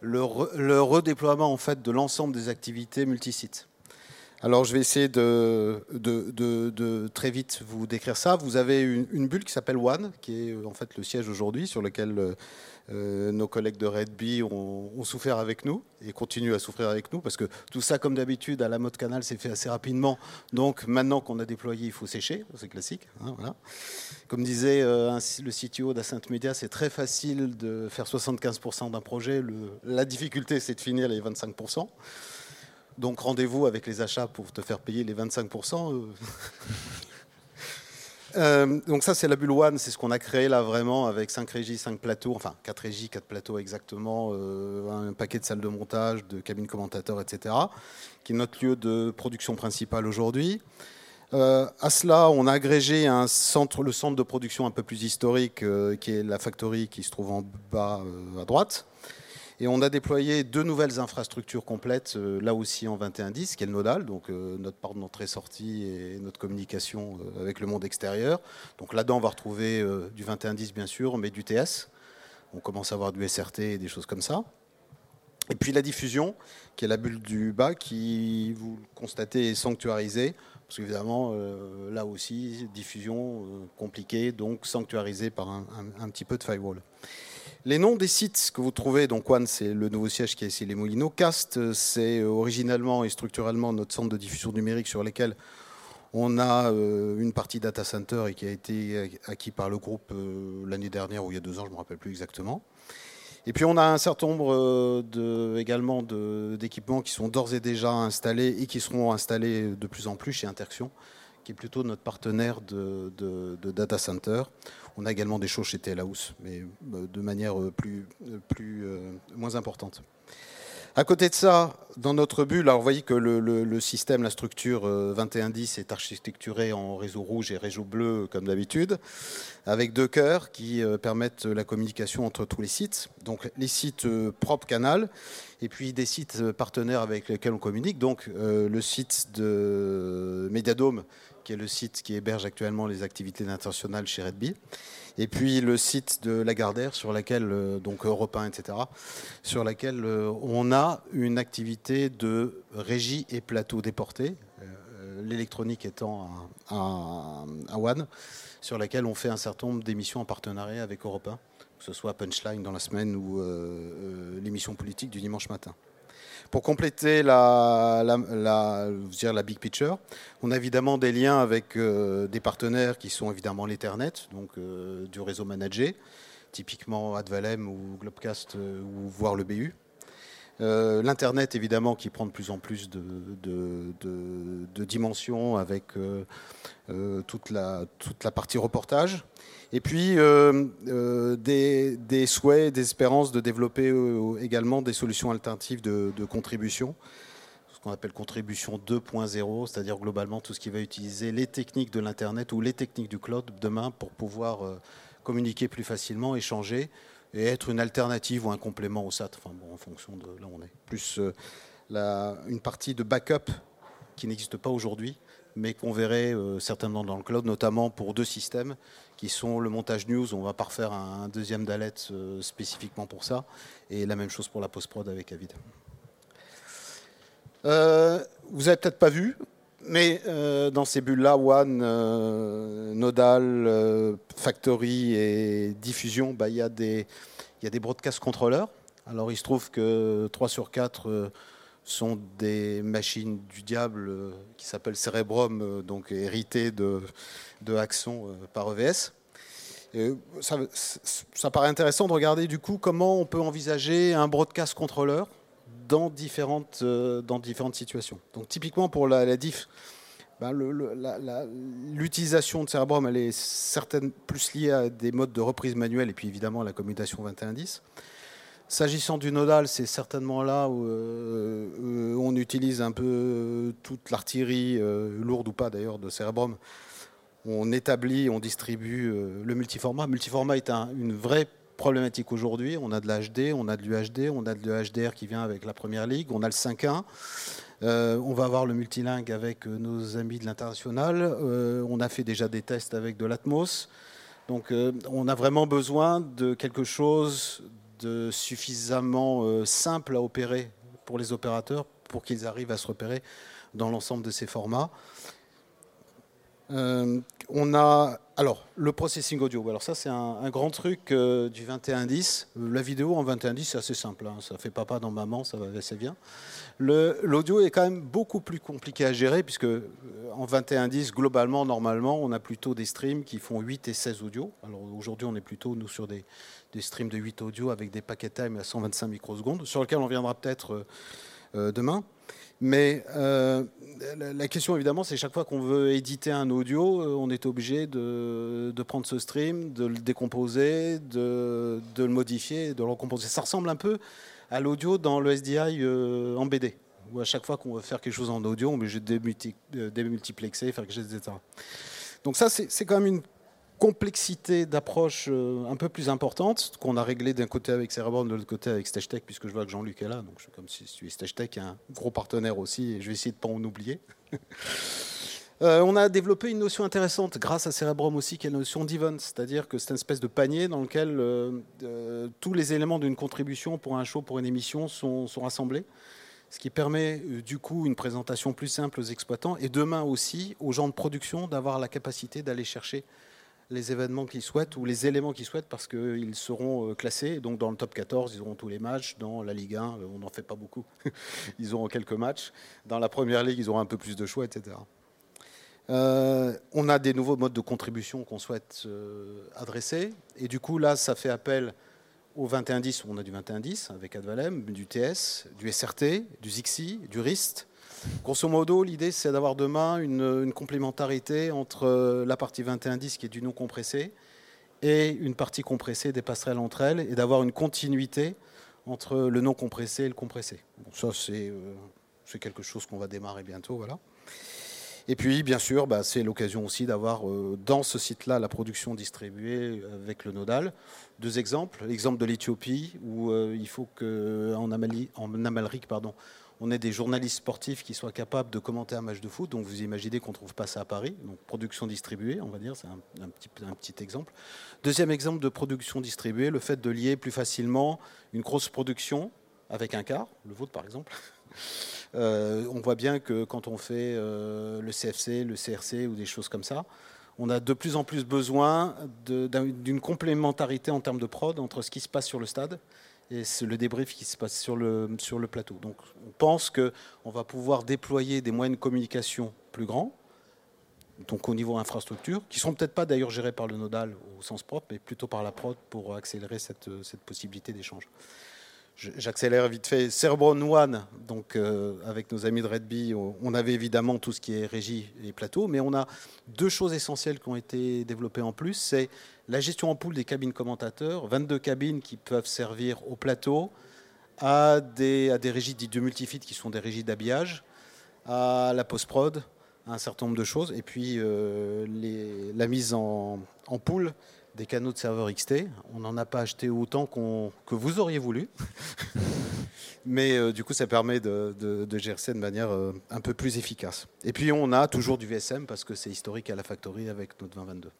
Speaker 6: le, le, redéploiement en fait de l'ensemble des activités multisites. Alors, je vais essayer de, très vite vous décrire ça. Vous avez une, bulle qui s'appelle One, qui est euh, en fait le siège aujourd'hui sur lequel euh, euh, nos collègues de Red Bee ont, souffert avec nous et continuent à souffrir avec nous parce que tout ça, comme d'habitude, à la mode canal, c'est fait assez rapidement. Donc, maintenant qu'on a déployé, il faut sécher. C'est classique. Hein, comme disait le CTO d'Ascent Media, c'est très facile de faire 75% d'un projet. la difficulté, c'est de finir les 25%. Donc rendez-vous avec les achats pour te faire payer les 25%. Euh. Euh, donc ça c'est la bulle One, c'est ce qu'on a créé là vraiment avec 5 régies, 5 plateaux, enfin 4 régies, 4 plateaux exactement, euh, un paquet de salles de montage, de cabines commentateurs, etc. qui est notre lieu de production principal aujourd'hui. à cela, on a agrégé un centre, le centre de production un peu plus historique, qui est la factory qui se trouve en bas à droite. Et on a déployé deux nouvelles infrastructures complètes, euh, là aussi en 2110, qui est le nodal, donc euh, notre porte d'entrée-sortie et notre communication euh, avec le monde extérieur. Donc là-dedans, on va retrouver du 2110 bien sûr, mais du TS. On commence à avoir du SRT et des choses comme ça. Et puis la diffusion, qui est la bulle du bas, qui, vous le constatez, est sanctuarisée. Parce qu'évidemment, là aussi, diffusion compliquée, donc sanctuarisée par un petit peu de firewall. Les noms des sites que vous trouvez, donc One, c'est le nouveau siège qui est ici les Moulineaux. Cast, c'est originalement et structurellement notre centre de diffusion numérique sur lequel on a euh, une partie data center et qui a été acquis par le groupe euh, l'année dernière ou il y a deux ans, je ne me rappelle plus exactement. Et puis on a un certain nombre euh, également d'équipements qui sont d'ores et déjà installés et qui seront installés de plus en plus chez Interxion, qui est plutôt notre partenaire de, de data center On a également des choses chez Telhaus, mais de manière plus, plus, moins importante. À côté de ça, dans notre bulle, alors vous voyez que le, système, la structure 2110 est architecturée en réseau rouge et réseau bleu comme d'habitude, avec deux cœurs qui permettent la communication entre tous les sites. Donc les sites propres canal et puis des sites partenaires avec lesquels on communique. Donc le site de Mediadome, qui est le site qui héberge actuellement les activités internationales chez Redby et puis le site de Lagardère sur laquelle euh, donc Europe 1, etc. sur laquelle euh, on a une activité de régie et plateau déporté, euh, l'électronique étant un, One, sur laquelle on fait un certain nombre d'émissions en partenariat avec Europe 1, que ce soit Punchline dans la semaine ou l'émission politique du dimanche matin. Pour compléter la, la, big picture, on a évidemment des liens avec euh, des partenaires qui sont évidemment l'Ethernet, donc euh, du réseau managé, typiquement Advalem ou Globcast euh, ou voire le BU. L'Internet, évidemment, qui prend de plus en plus de, de dimensions avec toute, la, toute la partie reportage. Et puis euh, euh, des, souhaits, des espérances de développer euh, également des solutions alternatives de, contribution, ce qu'on appelle contribution 2.0, c'est-à-dire globalement tout ce qui va utiliser les techniques de l'Internet ou les techniques du cloud demain pour pouvoir communiquer plus facilement, échanger et être une alternative ou un complément au SAT, enfin bon, en fonction de là où on est. Plus une partie de backup qui n'existe pas aujourd'hui, mais qu'on verrait certainement dans le cloud, notamment pour deux systèmes qui sont le montage news. On va pas refaire un deuxième Dalet euh, spécifiquement pour ça. Et la même chose pour la post-prod avec Avid. Euh, vous avez peut-être pas vu, mais euh, dans ces bulles-là, One, Nodal, Factory et Diffusion, bah, il y, a des, broadcast controllers. Alors il se trouve que 3 sur 4 sont des machines du diable qui s'appellent Cerebrum, donc héritées de, Axon euh, par EVS. ça, paraît intéressant de regarder du coup comment on peut envisager un broadcast controller dans différentes, euh, dans différentes situations. Donc typiquement pour la, diff, ben, l'utilisation de Cerebrum elle est certaine plus liée à des modes de reprise manuelle et puis évidemment à la commutation 2110. S'agissant du nodal, c'est certainement là où euh, on utilise un peu toute l'artillerie, lourde ou pas d'ailleurs, de Cerebrum on établit, on distribue euh, le multiformat. Multiformat est une vraie problématique aujourd'hui. On a de l'HD, on a de l'UHD, on a de l'HDR qui vient avec la première ligue, on a le 5.1. Euh, on va avoir le multilingue avec euh, nos amis de l'international. on a fait déjà des tests avec de l'Atmos. Donc on a vraiment besoin de quelque chose de suffisamment simple à opérer pour les opérateurs pour qu'ils arrivent à se repérer dans l'ensemble de ces formats. Euh, on a alors le processing audio. Alors ça c'est un, grand truc euh, du 2110. La vidéo en 2110 c'est assez simple. Hein. Ça fait papa dans maman, ça va assez bien. L'audio est quand même beaucoup plus compliqué à gérer puisque euh, en 2110 globalement normalement on a plutôt des streams qui font 8 et 16 audio. Alors aujourd'hui on est plutôt nous sur des, streams de 8 audio avec des paquets time à 125 microsecondes sur lesquels on viendra peut-être demain. Mais euh, la question, évidemment, c'est chaque fois qu'on veut éditer un audio, euh, on est obligé de, prendre ce stream, de le décomposer, de, le modifier, de le recomposer. Ça ressemble un peu à l'audio dans le SDI euh, en BD, où à chaque fois qu'on veut faire quelque chose en audio, on est obligé de démultiplexer, faire quelque chose, etc. Donc ça, c'est quand même une complexité d'approche euh, un peu plus importante qu'on a réglé d'un côté avec Cerebrum, de l'autre côté avec StageTech, puisque je vois que Jean-Luc est là. Donc, je suis comme si StageTech est un gros partenaire aussi, et je vais essayer de ne pas en oublier. Euh, on a développé une notion intéressante grâce à Cerebrum aussi, qui est la notion d'event, c'est-à-dire que c'est une espèce de panier dans lequel euh, tous les éléments d'une contribution pour un show, pour une émission sont, sont rassemblés ce qui permet du coup une présentation plus simple aux exploitants et demain aussi aux gens de production d'avoir la capacité d'aller chercher les événements qu'ils souhaitent ou les éléments qu'ils souhaitent parce qu'ils seront euh, classés. Donc dans le top 14, ils auront tous les matchs. Dans la Ligue 1, euh, on n'en fait pas beaucoup. ils auront quelques matchs. Dans la Première Ligue, ils auront un peu plus de choix, etc. Euh, on a des nouveaux modes de contribution qu'on souhaite adresser. Et du coup, là, ça fait appel au 2110. On a du 2110 avec Advalem, du TS, du SRT, du Zixi, du RIST Grosso modo, l'idée, c'est d'avoir demain une, complémentarité entre euh, la partie 21.10 qui est du non compressé et une partie compressée des passerelles entre elles et d'avoir une continuité entre le non compressé et le compressé. ça, euh, c'est quelque chose qu'on va démarrer bientôt. Voilà. Et puis, bien sûr, bah, c'est l'occasion aussi d'avoir euh, dans ce site-là la production distribuée avec le nodal. Deux exemples. L'exemple de l'Éthiopie, où il faut qu'en en Amalric, pardon, on ait des journalistes sportifs qui soient capables de commenter un match de foot. Donc vous imaginez qu'on ne trouve pas ça à Paris. Donc production distribuée, on va dire, c'est un, petit, exemple. Deuxième exemple de production distribuée, le fait de lier plus facilement une grosse production avec un car, le vôtre par exemple. Euh, on voit bien que quand on fait euh, le CFC, le CRC ou des choses comme ça, on a de plus en plus besoin d'une complémentarité en termes de prod entre ce qui se passe sur le stade et c'est le débrief qui se passe sur le, sur le plateau. Donc on pense qu'on va pouvoir déployer des moyens de communication plus grands, donc au niveau infrastructure, qui ne seront peut-être pas d'ailleurs gérés par le nodal au sens propre, mais plutôt par la prod pour accélérer cette, cette possibilité d'échange. J'accélère vite fait. Cerebron One, donc euh, avec nos amis de Redby, on avait évidemment tout ce qui est régie et plateau, mais on a deux choses essentielles qui ont été développées en plus. C'est la gestion en poule des cabines commentateurs, 22 cabines qui peuvent servir au plateau, à des, des régies dites de multifit qui sont des régies d'habillage, à la post-prod, à un certain nombre de choses, et puis euh, la mise en, poule des canaux de serveur XT. On n'en a pas acheté autant que vous auriez voulu. Mais euh, du coup, ça permet de, de, gérer ça de manière euh, un peu plus efficace. Et puis, on a toujours du VSM parce que c'est historique à la factory avec notre 2022.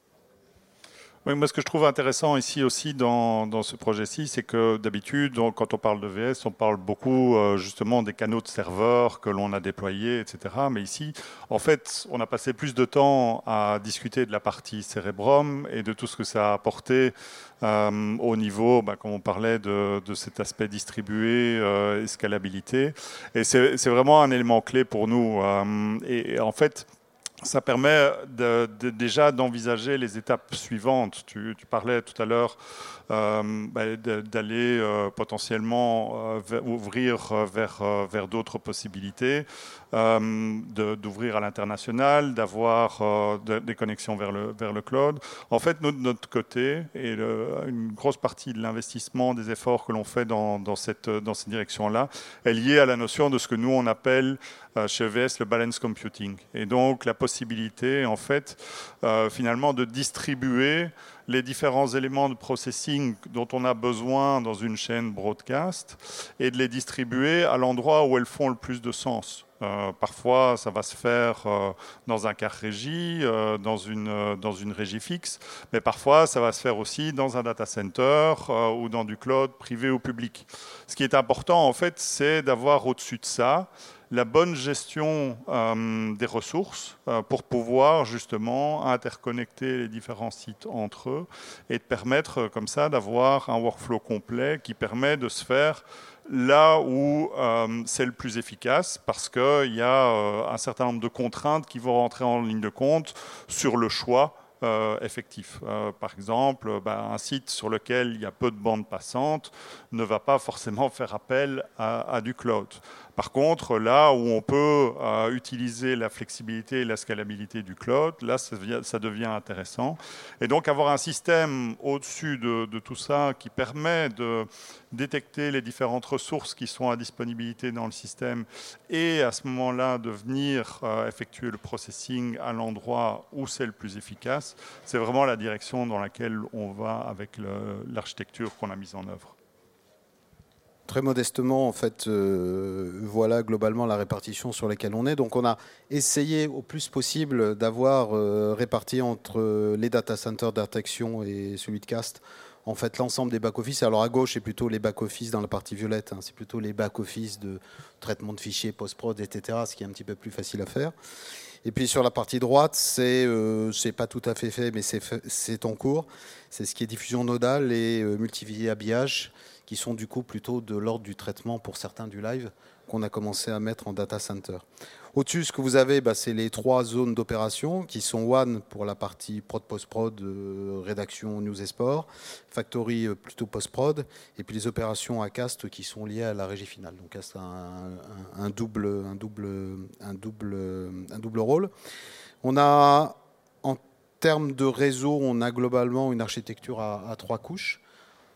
Speaker 7: Oui, moi, ce que je trouve intéressant ici aussi dans, ce projet-ci, c'est que d'habitude, quand on parle de VS, on parle beaucoup euh, justement des canaux de serveurs que l'on a déployés, etc. Mais ici, en fait, on a passé plus de temps à discuter de la partie Cerebrum et de tout ce que ça a apporté euh, au niveau, bah, comme on parlait de, cet aspect distribué euh, et c'est vraiment un élément clé pour nous. et en fait, ça permet déjà d'envisager les étapes suivantes. Tu, parlais tout à l'heure euh, bah, d'aller euh, potentiellement euh, ouvrir vers d'autres possibilités, d'ouvrir à l'international, d'avoir des connexions vers le, vers le cloud. En fait, nous, de notre côté, et une grosse partie de l'investissement, des efforts que l'on fait dans, dans, cette, dans cette direction-là, est liée à la notion de ce que nous, on appelle chez EVS le balance computing. Et donc la possibilité, en fait, euh, finalement, de distribuer les différents éléments de processing dont on a besoin dans une chaîne broadcast et de les distribuer à l'endroit où elles font le plus de sens. Euh, parfois, ça va se faire euh, dans un car régie, dans, une, dans une régie fixe, mais parfois, ça va se faire aussi dans un data center ou dans du cloud privé ou public. Ce qui est important, en fait, c'est d'avoir au-dessus de ça la bonne gestion euh, des ressources euh, pour pouvoir justement interconnecter les différents sites entre eux et de permettre euh, comme ça d'avoir un workflow complet qui permet de se faire là où c'est le plus efficace parce qu'il y a un certain nombre de contraintes qui vont rentrer en ligne de compte sur le choix effectif. par exemple, bah, un site sur lequel il y a peu de bandes passantes ne va pas forcément faire appel à du cloud. Par contre, là où on peut euh, utiliser la flexibilité et la scalabilité du cloud, là, ça devient, intéressant. Et donc, avoir un système au-dessus de, tout ça qui permet de détecter les différentes ressources qui sont à disponibilité dans le système et à ce moment-là de venir euh, effectuer le processing à l'endroit où c'est le plus efficace, c'est vraiment la direction dans laquelle on va avec l'architecture qu'on a mise en œuvre.
Speaker 6: Très modestement, en fait, euh, voilà globalement la répartition sur laquelle on est. Donc, on a essayé au plus possible d'avoir euh, réparti entre les data centers d'Artection et celui de Cast, en fait, l'ensemble des back-office. Alors, à gauche, c'est plutôt les back-office dans la partie violette. Hein. c'est plutôt les back-office de traitement de fichiers, post-prod, etc., ce qui est un petit peu plus facile à faire. Et puis sur la partie droite, c'est euh, pas tout à fait fait, mais c'est en cours. C'est ce qui est diffusion nodale et euh, multivier habillage qui sont du coup plutôt de l'ordre du traitement pour certains du live qu'on a commencé à mettre en data center. Au-dessus, ce que vous avez, bah, c'est les trois zones d'opération qui sont One pour la partie prod post-prod, euh, rédaction news et sport, Factory euh, plutôt post-prod, et puis les opérations à cast qui sont liées à la régie finale. Donc cast a un, double, un, double, un, double, un double rôle. On a termes de réseau, on a globalement une architecture à, trois couches.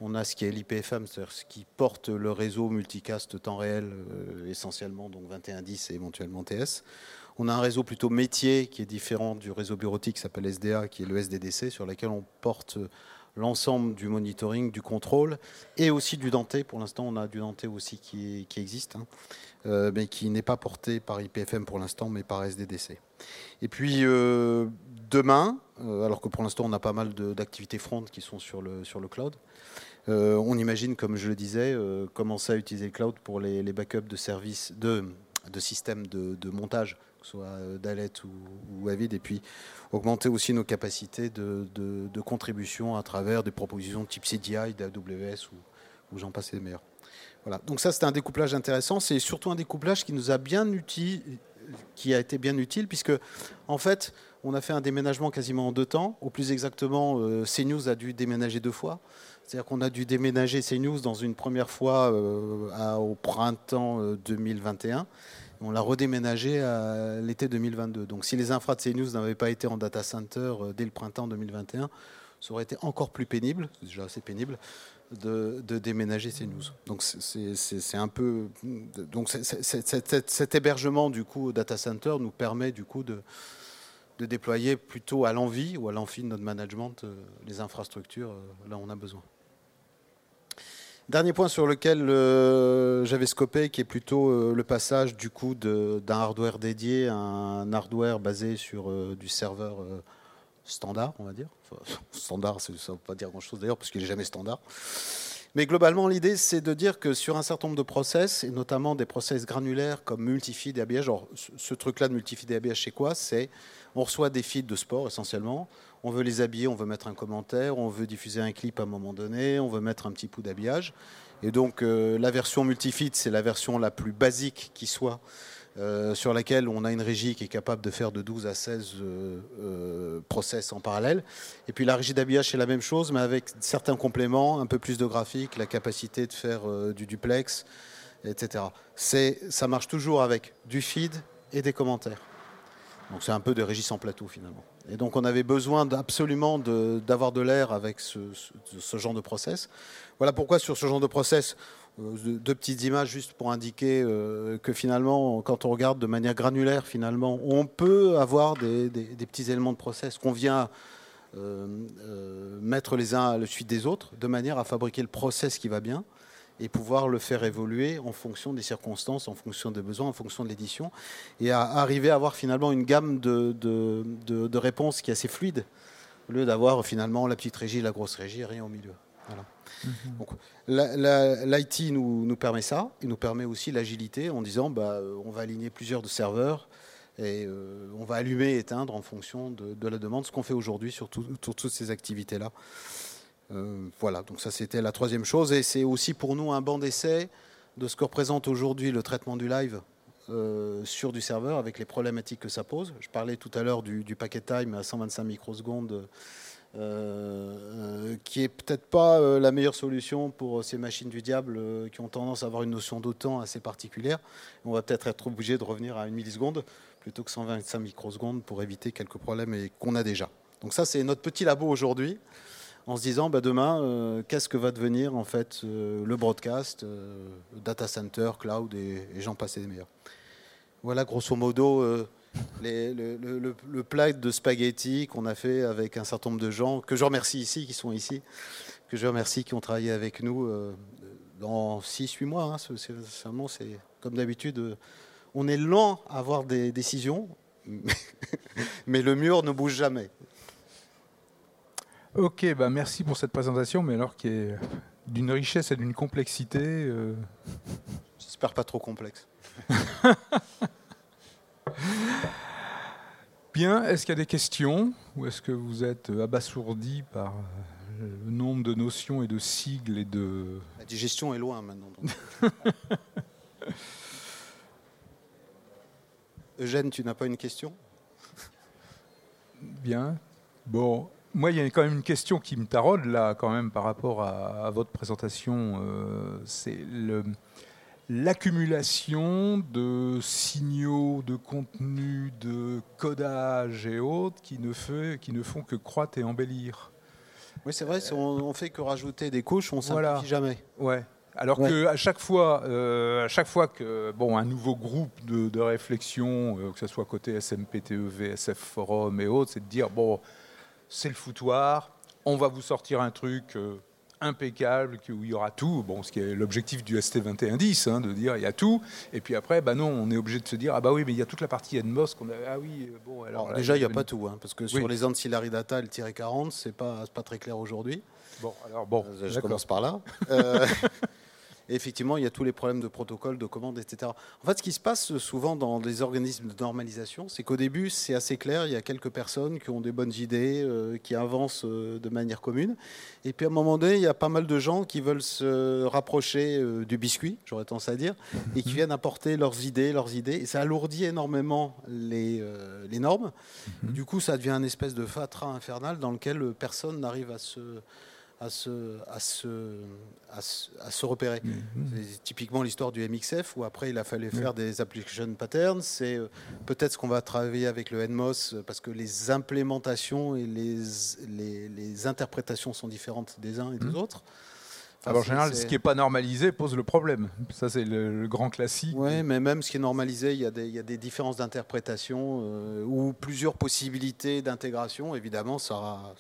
Speaker 6: On a ce qui est l'IPFM, c'est-à-dire ce qui porte le réseau multicast temps réel, euh, essentiellement, donc 2110 et éventuellement TS. On a un réseau plutôt métier qui est différent du réseau bureautique qui s'appelle SDA, qui est le SDDC, sur lequel on porte l'ensemble du monitoring, du contrôle et aussi du Dante. Pour l'instant, on a du Dante aussi qui, existe, hein, euh, mais qui n'est pas porté par IPFM pour l'instant, mais par SDDC. Et puis euh, demain, alors que pour l'instant, on a pas mal d'activités front qui sont sur le cloud. On imagine, comme je le disais, commencer à utiliser le cloud pour les, backups de services, de, systèmes de, montage que ce soit euh, Dalet ou, Avid, et puis augmenter aussi nos capacités de, contribution à travers des propositions type CDI, d'AWS ou, j'en passe les meilleurs. Voilà. Donc ça, c'est un découplage intéressant. C'est surtout un découplage qui nous a bien utile, qui a été bien utile, puisque en fait, on a fait un déménagement quasiment en deux temps. Au plus exactement, euh, CNews a dû déménager deux fois. C'est-à-dire qu'on a dû déménager CNews dans une première fois euh, au printemps 2021 on l'a redéménagé à l'été 2022. Donc si les infras de CNews n'avaient pas été en data center euh, dès le printemps 2021, ça aurait été encore plus pénible, c'est déjà assez pénible, de, déménager CNews. Donc c'est un peu... Donc cet hébergement du coup au data center nous permet du coup de, de déployer plutôt à l'envie ou à l'envie de notre management euh, les infrastructures euh, là où on a besoin. Dernier point sur lequel euh, j'avais scopé, qui est plutôt euh, le passage du coup d'un hardware dédié à un hardware basé sur euh, du serveur standard, on va dire. standard, ça ne veut pas dire grand-chose d'ailleurs, parce qu'il n'est jamais standard. Mais globalement, l'idée, c'est de dire que sur un certain nombre de process, et notamment des process granulaires comme multifeed et alors ce truc-là de multifeed et habillage, c'est quoi? C'est on reçoit des feeds de sport essentiellement, on veut les habiller, on veut mettre un commentaire, on veut diffuser un clip à un moment donné, on veut mettre un petit coup d'habillage. Et donc euh, la version multifeed, c'est la version la plus basique qui soit, euh, sur laquelle on a une régie qui est capable de faire de 12 à 16 euh, process en parallèle. Et puis la régie d'habillage, c'est la même chose, mais avec certains compléments, un peu plus de graphique, la capacité de faire du duplex, etc. Ça marche toujours avec du feed et des commentaires. Donc c'est un peu de régis en plateau finalement. Et donc on avait besoin absolument d'avoir de, l'air avec ce, genre de process. Voilà pourquoi sur ce genre de process, euh, deux petites images juste pour indiquer euh, que finalement, quand on regarde de manière granulaire, finalement, on peut avoir des, petits éléments de process qu'on vient euh, mettre les uns à la suite des autres, de manière à fabriquer le process qui va bien et pouvoir le faire évoluer en fonction des circonstances, en fonction des besoins, en fonction de l'édition, et à arriver à avoir finalement une gamme de, de, réponses qui est assez fluide, au lieu d'avoir finalement la petite régie, la grosse régie, rien au milieu. Voilà. Mhm. L'IT nous, nous, permet ça, il nous permet aussi l'agilité en disant bah, on va aligner plusieurs de serveurs et euh, on va allumer et éteindre en fonction de, la demande, ce qu'on fait aujourd'hui sur, sur toutes ces activités-là. Euh, voilà, donc ça c'était la troisième chose. Et c'est aussi pour nous un banc d'essai de ce que représente aujourd'hui le traitement du live euh, sur du serveur avec les problématiques que ça pose. Je parlais tout à l'heure du, packet time à 125 microsecondes. Euh, qui est peut-être pas la meilleure solution pour ces machines du diable qui ont tendance à avoir une notion de temps assez particulière. On va peut-être être obligé de revenir à une milliseconde plutôt que 125 microsecondes pour éviter quelques problèmes qu'on a déjà. Donc ça, c'est notre petit labo aujourd'hui en se disant bah, demain, euh, qu'est-ce que va devenir en fait euh, le broadcast, euh, data center, cloud et, j'en passe les meilleurs. Voilà grosso modo le, le, plat de spaghetti qu'on a fait avec un certain nombre de gens, que je remercie ici, qui sont ici, que je remercie, qui ont travaillé avec nous dans 6-8 mois. Hein, c'est comme d'habitude, on est lent à avoir des décisions, mais le mur ne bouge jamais.
Speaker 1: Ok, bah merci pour cette présentation, mais alors qui est d'une richesse et d'une complexité. Euh.
Speaker 6: J'espère pas trop complexe.
Speaker 1: Bien, est-ce qu'il y a des questions ou est-ce que vous êtes abasourdi par euh, le nombre de notions et de sigles et de...
Speaker 6: La digestion est loin maintenant. Eugène, tu n'as pas une question?
Speaker 1: Bien. Bon, moi, il y a quand même une question qui me taraude là, quand même, par rapport à, votre présentation. Euh, c'est l'accumulation de signaux, de contenu, de codage et autres qui ne, fait, qui ne font que croître et embellir.
Speaker 6: Oui, c'est vrai, on, ne fait que rajouter des couches, on ne simplifie jamais.
Speaker 1: Ouais. Alors qu'à que à chaque fois, euh, à chaque fois que bon, un nouveau groupe de, réflexion, euh, que ce soit côté SMPTEV, SF Forum et autres, c'est de dire bon, c'est le foutoir, on va vous sortir un truc euh, impeccable, où il y aura tout, bon, ce qui est l'objectif du ST2110, hein, de dire il y a tout, et puis après, bah non, on est obligé de se dire, ah bah oui, mais il y a toute la partie NMOS qu'on a, ah oui, bon,
Speaker 6: alors... déjà, il n'y a pas tout, hein, parce que sur les ancillary data, le tiré 40, c'est pas, pas très clair aujourd'hui.
Speaker 1: Bon, alors bon,
Speaker 6: euh, je commence par là. Euh, effectivement, il y a tous les problèmes de protocole, de commandes, etc. En fait, ce qui se passe souvent dans les organismes de normalisation, c'est qu'au début, c'est assez clair. Il y a quelques personnes qui ont des bonnes idées, euh, qui avancent euh, de manière commune. Et puis, à un moment donné, il y a pas mal de gens qui veulent se rapprocher euh, du biscuit, j'aurais tendance à dire, et qui viennent apporter leurs idées, leurs idées. Et ça alourdit énormément les, les normes. Mhm. Du coup, ça devient un espèce de fatras infernal dans lequel personne n'arrive à se à se, à se, à se, repérer. C'est typiquement l'histoire du MXF où après il a fallu faire des application patterns. C'est euh, peut-être ce qu'on va travailler avec le NMOS parce que les implémentations et les, les, interprétations sont différentes des uns et des mmh. autres.
Speaker 1: Alors, en général, ce qui n'est pas normalisé pose le problème. Ça, c'est le, grand classique.
Speaker 6: Oui, mais même ce qui est normalisé, il y a des, il y a des différences d'interprétation euh, ou plusieurs possibilités d'intégration. Évidemment, ça,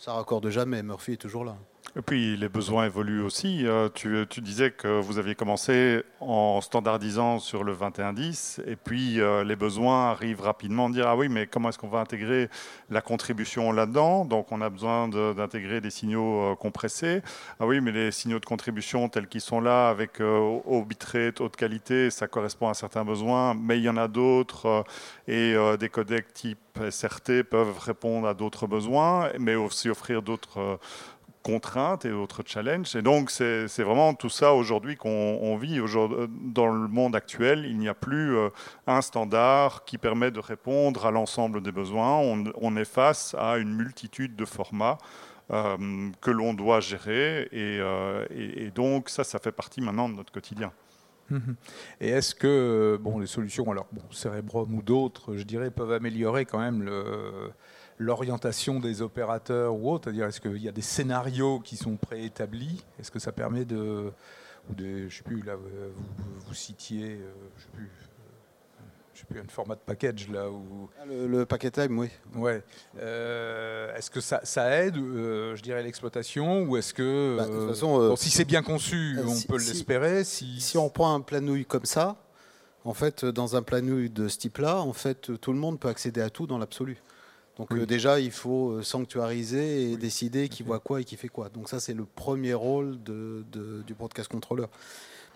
Speaker 6: ça raccorde jamais. Murphy est toujours là.
Speaker 7: Et puis les besoins évoluent aussi. Euh, tu, disais que vous aviez commencé en standardisant sur le 2110 et puis euh, les besoins arrivent rapidement de dire ah oui mais comment est-ce qu'on va intégrer la contribution là-dedans? Donc on a besoin d'intégrer des signaux euh, compressés. Ah oui mais les signaux de contribution tels qu'ils sont là avec haut bitrate, haute qualité, ça correspond à certains besoins, mais il y en a d'autres et des codecs type SRT peuvent répondre à d'autres besoins, mais aussi offrir d'autres contraintes et d'autres challenges. Et donc, c'est vraiment tout ça aujourd'hui qu'on vit. Dans le monde actuel, il n'y a plus euh, un standard qui permet de répondre à l'ensemble des besoins. On, est face à une multitude de formats. Euh, que l'on doit gérer euh, et, donc ça, ça fait partie maintenant de notre quotidien.
Speaker 1: Et est-ce que bon, les solutions, alors bon, Cerebrum ou d'autres, je dirais, peuvent améliorer quand même le, l'orientation des opérateurs ou autre C'est-à-dire, est-ce qu'il y a des scénarios qui sont préétablis? Est-ce que ça permet de. Ou de, je sais plus, là, vous, vous citiez, euh, je sais plus, euh, je sais plus, un format de package là où.
Speaker 6: Ah, le, packet time, oui.
Speaker 1: Ouais. Euh, est-ce que ça, ça aide, je dirais, l'exploitation ou est-ce que, bah, de toute façon, si c'est bien conçu, on peut l'espérer. Si...
Speaker 6: si on prend un planouille comme ça, en fait, dans un planouille de ce type-là, en fait, tout le monde peut accéder à tout dans l'absolu. Donc euh, déjà, il faut euh, sanctuariser et décider qui voit quoi et qui fait quoi. Donc ça, c'est le premier rôle du broadcast controller.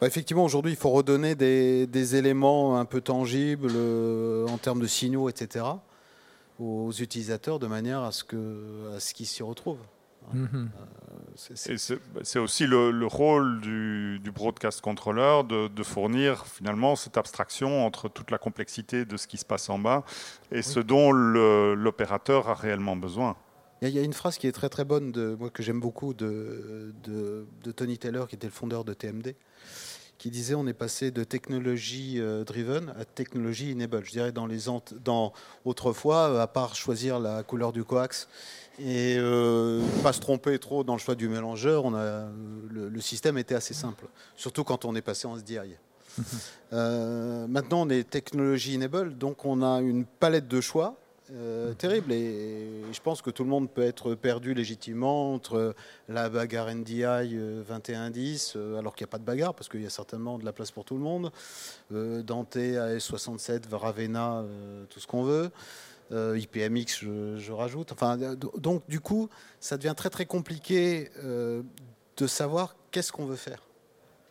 Speaker 6: Bah, effectivement, aujourd'hui, il faut redonner des, éléments un peu tangibles euh, en termes de signaux, etc., aux utilisateurs de manière à ce qu'ils s'y retrouvent.
Speaker 7: Euh, c'est aussi le, rôle du, broadcast controller de, fournir finalement cette abstraction entre toute la complexité de ce qui se passe en bas et ce dont l'opérateur a réellement besoin.
Speaker 6: Il y, a une phrase qui est très très bonne, de, moi, que j'aime beaucoup, de, de, Tony Taylor, qui était le fondeur de TMD, qui disait on est passé de technologie euh, driven à technologie enable. Je dirais dans les dans autrefois, à part choisir la couleur du coax et euh, pas se tromper trop dans le choix du mélangeur, on a, le, système était assez simple, surtout quand on est passé en SDI. euh, maintenant, on est technologie enable, donc on a une palette de choix euh, terrible. Et, je pense que tout le monde peut être perdu légitimement entre la bagarre NDI 2110, euh, alors qu'il n'y a pas de bagarre, parce qu'il y a certainement de la place pour tout le monde, Dante, AS67, Ravenna, tout ce qu'on veut. Euh, IPMX, je, rajoute. Enfin, donc, du coup, ça devient très très compliqué euh, de savoir qu'est-ce qu'on veut faire.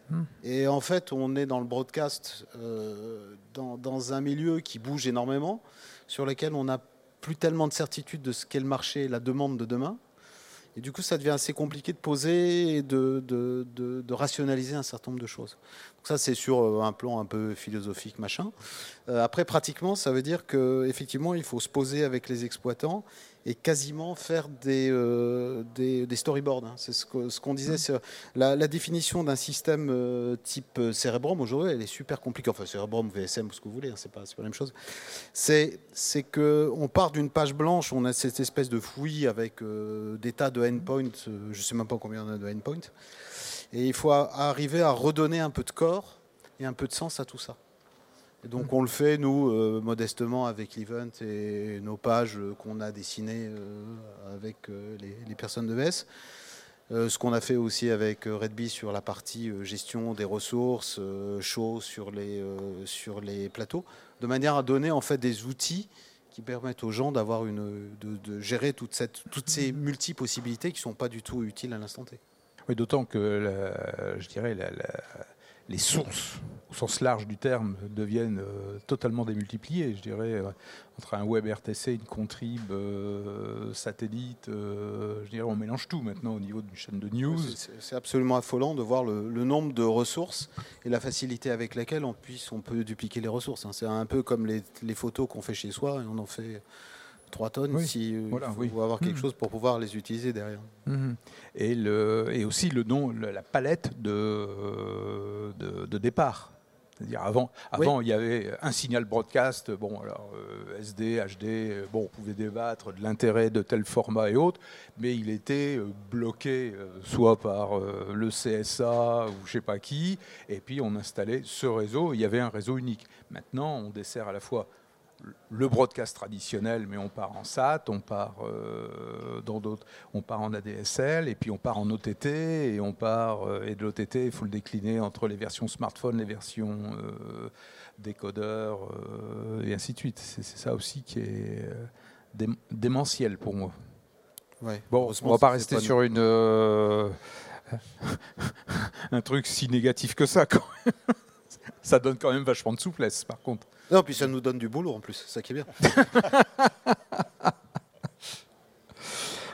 Speaker 6: Hmm. Et en fait, on est dans le broadcast, euh, dans, dans, un milieu qui bouge énormément, sur lequel on n'a plus tellement de certitude de ce qu'est le marché, la demande de demain. Et du coup, ça devient assez compliqué de poser et de, rationaliser un certain nombre de choses. Donc ça, c'est sur euh, un plan un peu philosophique, machin. Euh, après, pratiquement, ça veut dire qu'effectivement, il faut se poser avec les exploitants et quasiment faire des, euh, des, storyboards. Hein. C'est ce qu'on ce disait. Mmh. La, la, définition d'un système euh, type Cerebrum aujourd'hui, elle est super compliquée. Enfin, Cerebrum, VSM, ce que vous voulez, hein, c'est pas, pas la même chose. C'est qu'on part d'une page blanche, on a cette espèce de fouillis avec des tas de endpoints, je ne sais même pas combien on a de endpoints, et il faut arriver à redonner un peu de corps et un peu de sens à tout ça donc on le fait, nous, euh, modestement, avec l'event et nos pages qu'on a dessinées euh, avec euh, les, personnes de VES. ce qu'on a fait aussi avec Redby sur la partie gestion des ressources, chaud sur les, sur les plateaux, de manière à donner en fait des outils qui permettent aux gens d'avoir une, de, gérer toute cette, toutes ces multi-possibilités qui ne sont pas du tout utiles à l'instant T.
Speaker 1: D'autant que je dirais les sources, au sens large du terme, deviennent euh, totalement démultipliées. Je dirais, euh, entre un web RTC, une contrib, euh, satellite, je dirais, on mélange tout maintenant au niveau d'une chaîne de news.
Speaker 6: C'est absolument affolant de voir le, nombre de ressources et la facilité avec laquelle on, puisse, on peut dupliquer les ressources. Hein. C'est un peu comme les, les photos qu'on fait chez soi et on en fait 3 tonnes si euh, voilà, il faut avoir quelque mmh. chose pour pouvoir les utiliser derrière.
Speaker 1: Mmh. Et, le, et aussi le nom, la palette de, de, départ. C'est-à-dire avant, avant il y avait un signal broadcast, bon alors SD, HD, bon on pouvait débattre de l'intérêt de tel format et autres, mais il était euh, bloqué euh, soit par le CSA ou je sais pas qui, et puis on installait ce réseau, il y avait un réseau unique. Maintenant on dessert à la fois le broadcast traditionnel, mais on part en SAT, on part euh, dans d'autres, on part en ADSL, et puis on part en OTT, et on part euh, et de l'OTT, il faut le décliner entre les versions smartphone, les versions euh, décodeurs, et ainsi de suite. C'est ça aussi qui est démentiel pour moi. bon, on va pas rester sur une un truc si négatif que ça. Quand même. ça donne quand même vachement de souplesse, par contre.
Speaker 6: Non, puis ça nous donne du boulot en plus, ça qui est bien.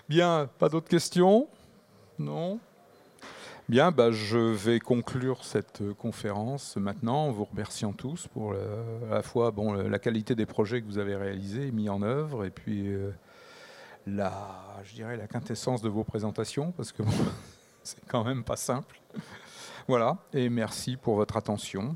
Speaker 1: bien, pas d'autres questions? Non? Bien, bah, je vais conclure cette conférence maintenant en vous remerciant tous pour à la fois bon, la qualité des projets que vous avez réalisés et mis en œuvre, et puis euh, la, je dirais, la quintessence de vos présentations, parce que c'est quand même pas simple. Voilà, et merci pour votre attention.